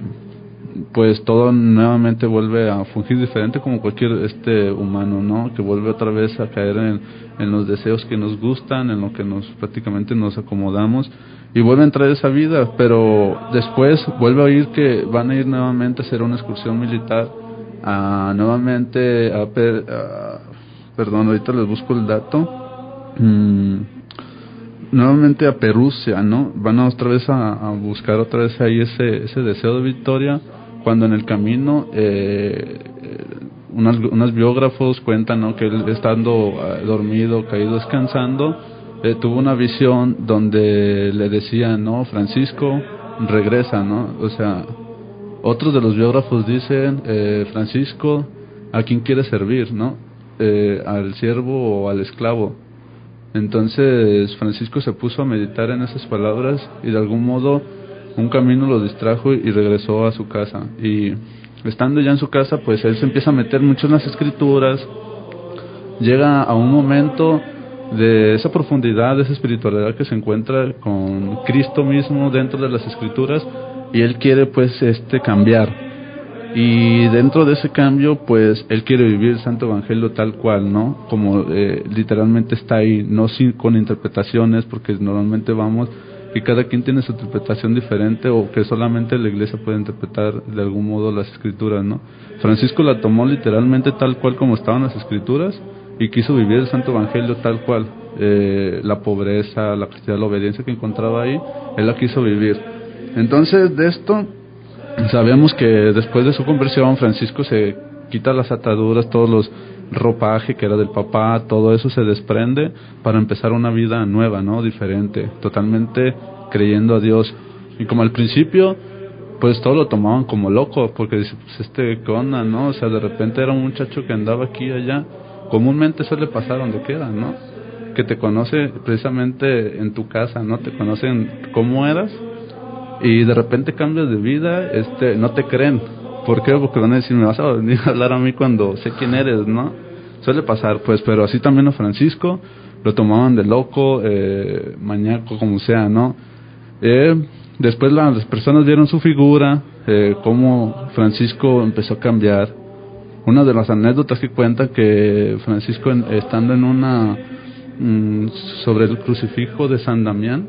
pues todo nuevamente vuelve a fungir diferente como cualquier este humano, ¿no? Que vuelve otra vez a caer en, en los deseos que nos gustan, en lo que nos prácticamente nos acomodamos y vuelve a entrar esa vida, pero después vuelve a oír que van a ir nuevamente a hacer una excursión militar a nuevamente a, perdón ahorita les busco el dato mm, nuevamente a Perusia no van a otra vez a, buscar otra vez ahí ese ese deseo de victoria cuando en el camino eh, unas, unos biógrafos cuentan ¿no? que él estando eh, dormido caído descansando eh, tuvo una visión donde le decían no Francisco regresa no o sea otros de los biógrafos dicen, eh, Francisco, ¿a quién quiere servir? ¿no? Eh, ¿Al siervo o al esclavo? Entonces Francisco se puso a meditar en esas palabras y de algún modo un camino lo distrajo y regresó a su casa. Y estando ya en su casa, pues él se empieza a meter mucho en las escrituras, llega a un momento de esa profundidad, de esa espiritualidad que se encuentra con Cristo mismo dentro de las escrituras y él quiere pues este cambiar. Y dentro de ese cambio pues él quiere vivir el santo evangelio tal cual no como eh, literalmente está ahí no sin con interpretaciones porque normalmente vamos y cada quien tiene su interpretación diferente o que solamente la iglesia puede interpretar de algún modo las escrituras no Francisco la tomó literalmente tal cual como estaban las escrituras y quiso vivir el santo evangelio tal cual. Eh, la pobreza la castidad la obediencia que encontraba ahí él la quiso vivir. Entonces, de esto, sabemos que después de su conversión, Francisco se quita las ataduras, todos los ropaje que era del papá, todo eso se desprende para empezar una vida nueva, ¿no? Diferente, totalmente creyendo a Dios. Y como al principio, pues todo lo tomaban como loco, porque dice, pues este, ¿qué onda, no? O sea, de repente era un muchacho que andaba aquí y allá. Comúnmente suele pasar donde quiera, ¿no? Que te conoce precisamente en tu casa, ¿no? Te conocen cómo eras y de repente cambias de vida, este, no te creen. ¿Por qué? Porque van a decir, me vas a venir a hablar a mí cuando sé quién eres, ¿no? Suele pasar, pues, pero así también a Francisco, lo tomaban de loco, eh, mañaco, como sea, ¿no? Eh, después las personas vieron su figura, eh, cómo Francisco empezó a cambiar. Una de las anécdotas que cuenta que Francisco, estando en una, mm, sobre el crucifijo de San Damián,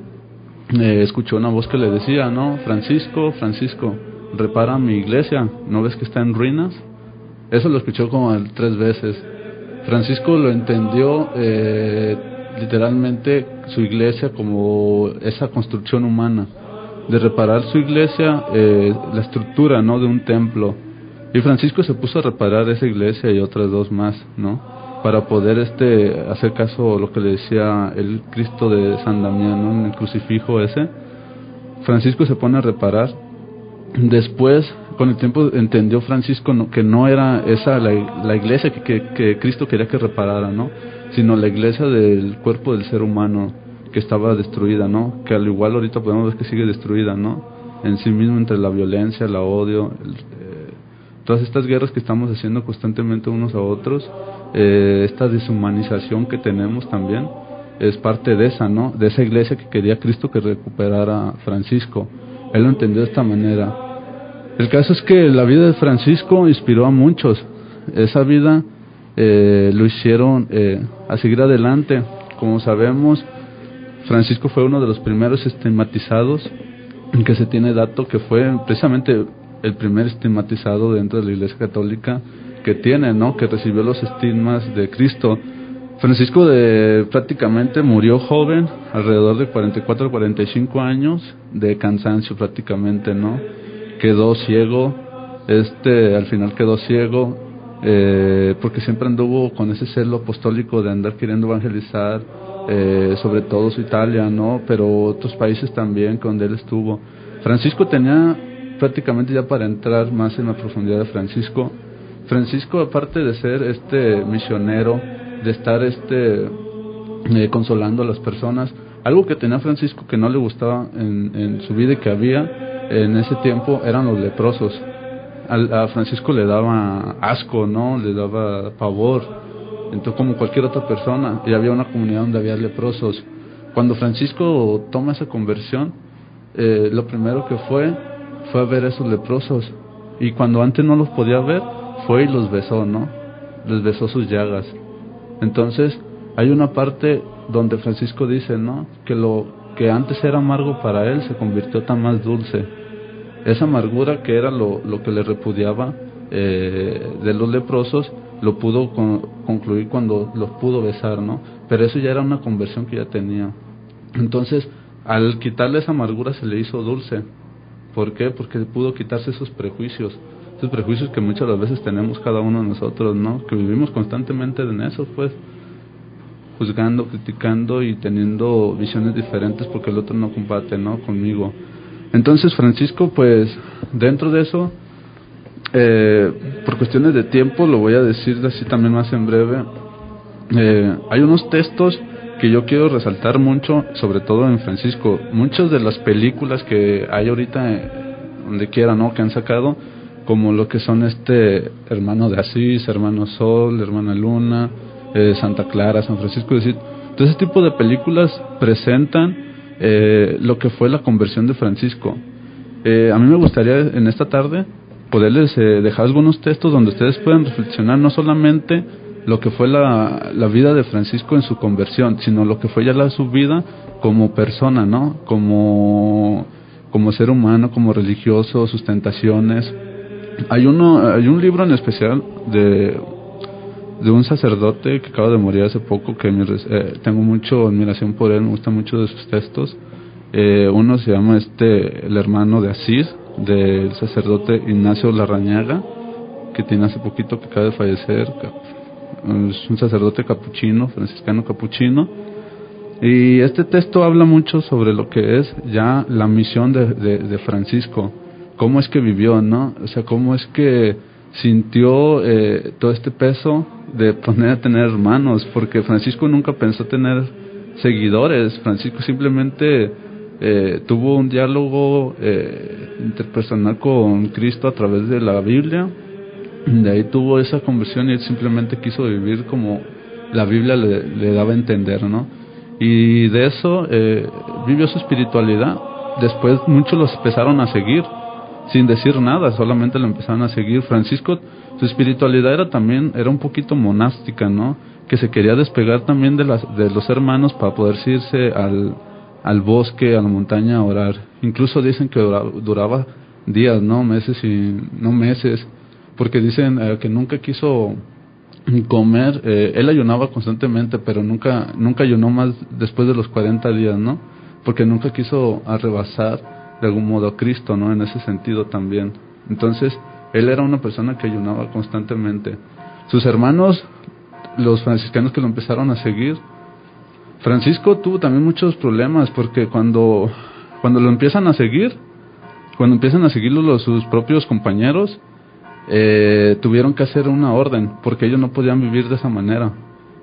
eh, escuchó una voz que le decía, no, Francisco, Francisco, repara mi iglesia, ¿no ves que está en ruinas? Eso lo escuchó como tres veces. Francisco lo entendió eh, literalmente su iglesia como esa construcción humana, de reparar su iglesia, eh, la estructura, ¿no? De un templo. Y Francisco se puso a reparar esa iglesia y otras dos más, ¿no? para poder este hacer caso a lo que le decía el Cristo de San Damián en el crucifijo ese Francisco se pone a reparar después con el tiempo entendió Francisco que no era esa la, iglesia que, que, Cristo quería que reparara no sino la iglesia del cuerpo del ser humano que estaba destruida no que al igual ahorita podemos ver que sigue destruida no en sí mismo entre la violencia el odio eh, todas estas guerras que estamos haciendo constantemente unos a otros eh, esta deshumanización que tenemos también es parte de esa, ¿no? De esa iglesia que quería Cristo que recuperara Francisco. Él lo entendió de esta manera. El caso es que la vida de Francisco inspiró a muchos. Esa vida eh, lo hicieron eh, a seguir adelante. Como sabemos, Francisco fue uno de los primeros estigmatizados, en que se tiene dato que fue precisamente el primer estigmatizado dentro de la Iglesia Católica que tiene, ¿no? Que recibió los estigmas de Cristo. Francisco de prácticamente murió joven, alrededor de 44 45 años, de cansancio prácticamente, ¿no? Quedó ciego, este al final quedó ciego, eh, porque siempre anduvo con ese celo apostólico de andar queriendo evangelizar, eh, sobre todo su Italia, ¿no? Pero otros países también donde él estuvo. Francisco tenía prácticamente ya para entrar más en la profundidad de Francisco, Francisco, aparte de ser este misionero, de estar este eh, consolando a las personas, algo que tenía Francisco que no le gustaba en, su vida y que había en ese tiempo eran los leprosos. a Francisco le daba asco, ¿no? Le daba pavor. Entonces, como cualquier otra persona, y había una comunidad donde había leprosos. Cuando Francisco toma esa conversión, eh, lo primero que fue fue a ver a esos leprosos. Y cuando antes no los podía ver, fue y los besó, ¿no? Les besó sus llagas. Entonces, hay una parte donde Francisco dice, ¿no? Que lo que antes era amargo para él se convirtió tan más dulce. Esa amargura que era lo, lo que le repudiaba, eh, de los leprosos lo pudo concluir cuando los pudo besar, ¿no? Pero eso ya era una conversión que ya tenía. Entonces, al quitarle esa amargura se le hizo dulce. ¿Por qué? Porque pudo quitarse esos prejuicios, esos prejuicios que muchas veces tenemos cada uno de nosotros, ¿no? Que vivimos constantemente en eso, pues, juzgando, criticando y teniendo visiones diferentes porque el otro no combate, ¿no? Conmigo. Entonces, Francisco, pues, dentro de eso, eh, por cuestiones de tiempo, lo voy a decir así también más en breve. Eh, hay unos textos que yo quiero resaltar mucho, sobre todo en Francisco. Muchas de las películas que hay ahorita, eh, donde quiera, ¿no? Que han sacado, como lo que son este Hermano de Asís, Hermano Sol, Hermana Luna, Santa Clara, San Francisco. Es decir, todo ese tipo de películas presentan lo que fue la conversión de Francisco. a mí me gustaría en esta tarde poderles eh, dejar algunos textos donde ustedes puedan reflexionar no solamente lo que fue la, la, vida de Francisco en su conversión, sino lo que fue ya la, su vida como persona, ¿no? Como, como ser humano, como religioso, sus tentaciones. Hay, uno, hay un libro en especial de, de un sacerdote que acaba de morir hace poco, que eh, tengo mucha admiración por él, me gusta mucho de sus textos. Eh, uno se llama este, el hermano de Asís, del sacerdote Ignacio Larrañaga, que tiene hace poquito que acaba de fallecer. Es un sacerdote capuchino, franciscano capuchino. Y este texto habla mucho sobre lo que es ya la misión de, de, Francisco, cómo es que vivió, ¿no? O sea, cómo es que sintió eh, todo este peso de poner a tener hermanos, porque Francisco nunca pensó tener seguidores, Francisco simplemente eh, tuvo un diálogo eh, interpersonal con Cristo a través de la Biblia, de ahí tuvo esa conversión y él simplemente quiso vivir como la Biblia le, daba a entender, ¿no? Y de eso eh, vivió su espiritualidad. Después muchos los empezaron a seguir, sin decir nada, solamente lo empezaron a seguir. Francisco, su espiritualidad era también, era un poquito monástica, ¿no? Que se quería despegar también de, las, de los hermanos para poder irse al, al bosque, a la montaña a orar. Incluso dicen que duraba, días, no meses y no meses, porque dicen eh, que nunca quiso comer. Eh, él ayunaba constantemente, pero nunca nunca ayunó más después de los 40 días, ¿no? Porque nunca quiso arrebasar de algún modo a Cristo, ¿no? En ese sentido también. Entonces, él era una persona que ayunaba constantemente. Sus hermanos, los franciscanos que lo empezaron a seguir, Francisco tuvo también muchos problemas porque cuando, cuando lo empiezan a seguir, cuando empiezan a seguirlo los, sus propios compañeros, eh, tuvieron que hacer una orden porque ellos no podían vivir de esa manera.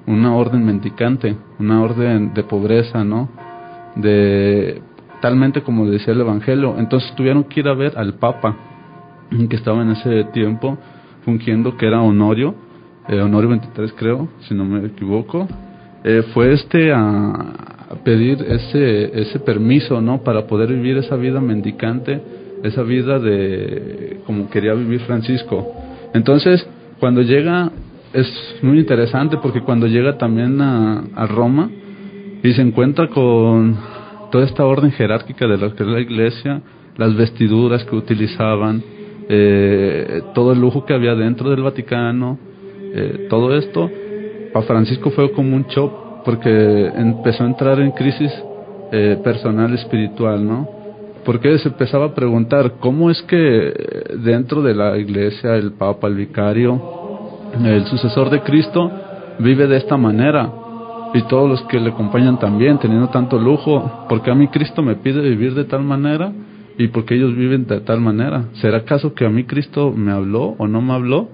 Una orden mendicante, una orden de pobreza, ¿no? De talmente como decía el Evangelio. Entonces tuvieron que ir a ver al Papa, que estaba en ese tiempo fungiendo, que era Honorio, eh, Honorio 23 creo, si no me equivoco, eh, fue este a, pedir ese, ese permiso, ¿no? Para poder vivir esa vida mendicante, esa vida de como quería vivir Francisco. Entonces, cuando llega, es muy interesante porque cuando llega también a, a Roma y se encuentra con toda esta orden jerárquica de la que la iglesia, las vestiduras que utilizaban, eh, todo el lujo que había dentro del Vaticano, eh, todo esto, para Francisco fue como un shock porque empezó a entrar en crisis eh, personal espiritual, ¿no? Porque se empezaba a preguntar cómo es que dentro de la iglesia el papa, el vicario, el sucesor de Cristo vive de esta manera y todos los que le acompañan también teniendo tanto lujo, porque a mí Cristo me pide vivir de tal manera y porque ellos viven de tal manera. ¿Será acaso que a mí Cristo me habló o no me habló?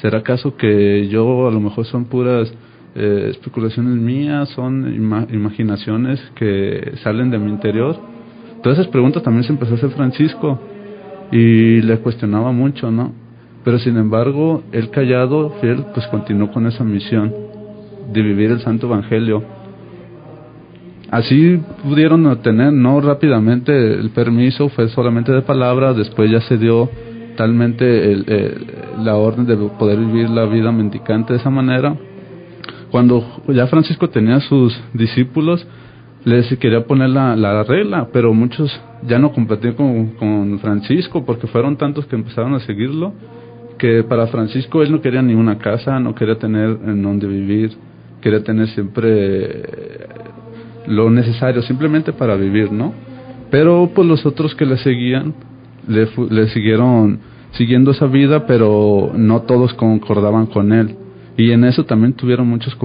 ¿Será acaso que yo a lo mejor son puras eh, especulaciones mías, son imaginaciones que salen de mi interior? Todas esas preguntas también se empezó a hacer Francisco y le cuestionaba mucho, ¿no? Pero sin embargo, él callado, fiel, pues continuó con esa misión de vivir el Santo Evangelio. Así pudieron obtener, no rápidamente el permiso, fue solamente de palabra, después ya se dio totalmente el, la orden de poder vivir la vida mendicante de esa manera. Cuando ya Francisco tenía sus discípulos, les quería poner la, la regla, pero muchos ya no competían con, con, Francisco porque fueron tantos que empezaron a seguirlo que para Francisco él no quería ni una casa, no quería tener en donde vivir, quería tener siempre lo necesario, simplemente para vivir, ¿no? Pero pues los otros que le seguían, le, le siguieron siguiendo esa vida, pero no todos concordaban con él. Y en eso también tuvieron muchos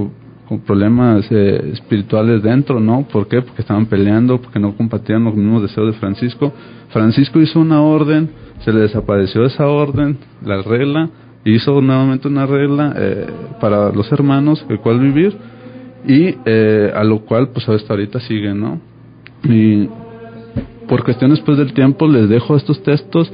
problemas eh, espirituales dentro, ¿no? ¿Por qué? Porque estaban peleando, porque no compartían los mismos deseos de Francisco. Francisco hizo una orden, se le desapareció esa orden, la regla, hizo nuevamente una regla eh, para los hermanos, el cual vivir, y eh, a lo cual pues hasta ahorita sigue, ¿no? Y por cuestiones pues del tiempo les dejo estos textos,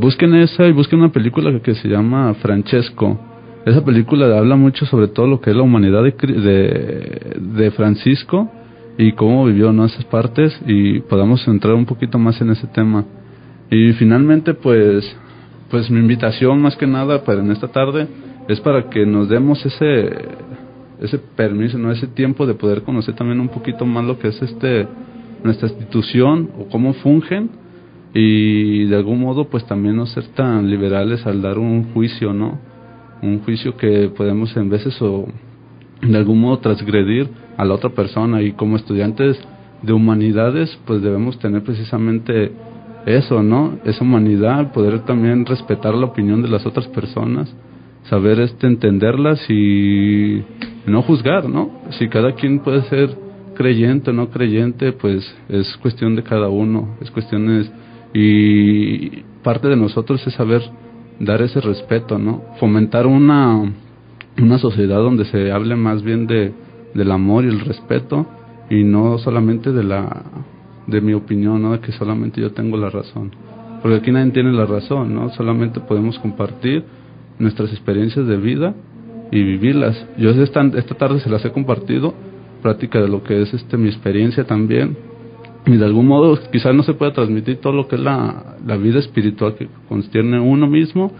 busquen esa y busquen una película que se llama Francesco esa película habla mucho sobre todo lo que es la humanidad de, de, Francisco y cómo vivió ¿no? esas partes y podamos entrar un poquito más en ese tema. Y finalmente, pues, pues mi invitación más que nada para en esta tarde es para que nos demos ese, ese permiso, no ese tiempo de poder conocer también un poquito más lo que es este nuestra institución o cómo fungen y de algún modo pues también no ser tan liberales al dar un juicio, ¿no? un juicio que podemos en veces o de algún modo transgredir a la otra persona y como estudiantes de humanidades pues debemos tener precisamente eso, ¿no? Esa humanidad, poder también respetar la opinión de las otras personas, saber este entenderlas y no juzgar, ¿no? Si cada quien puede ser creyente o no creyente, pues es cuestión de cada uno, es cuestiones y parte de nosotros es saber dar ese respeto, ¿no? Fomentar una, una sociedad donde se hable más bien de, del amor y el respeto y no solamente de la de mi opinión, ¿no? De que solamente yo tengo la razón. Porque aquí nadie tiene la razón, ¿no? Solamente podemos compartir nuestras experiencias de vida y vivirlas. Yo esta, tarde se las he compartido, práctica de lo que es este mi experiencia también y de algún modo quizás no se pueda transmitir todo lo que es la, la vida espiritual que concierne uno mismo,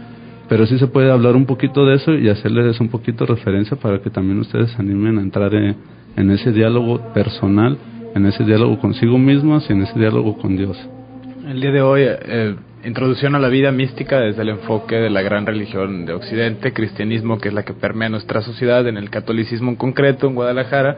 pero sí se puede hablar un poquito de eso y hacerles un poquito referencia para que también ustedes se animen a entrar en, ese diálogo personal, en ese diálogo consigo mismos y en ese diálogo con Dios. El día de hoy, eh, introducción a la vida mística desde el enfoque de la gran religión de Occidente, cristianismo, que es la que permea nuestra sociedad, en el catolicismo en concreto, en Guadalajara,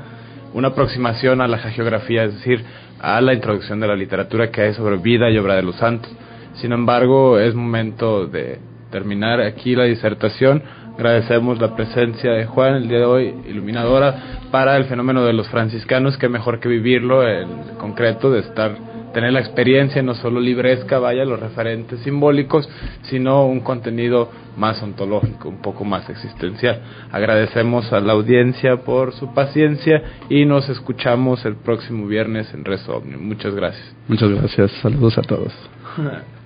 una aproximación a la geografía, es decir, a la introducción de la literatura que hay sobre vida y obra de los santos. Sin embargo, es momento de terminar aquí la disertación. Agradecemos la presencia de Juan el día de hoy, iluminadora, para el fenómeno de los franciscanos, que mejor que vivirlo en concreto, de estar tener la experiencia, no solo libresca, vaya, los referentes simbólicos, sino un contenido más ontológico, un poco más existencial. Agradecemos a la audiencia por su paciencia y nos escuchamos el próximo viernes en Rezo Muchas gracias. Muchas gracias. Saludos a todos.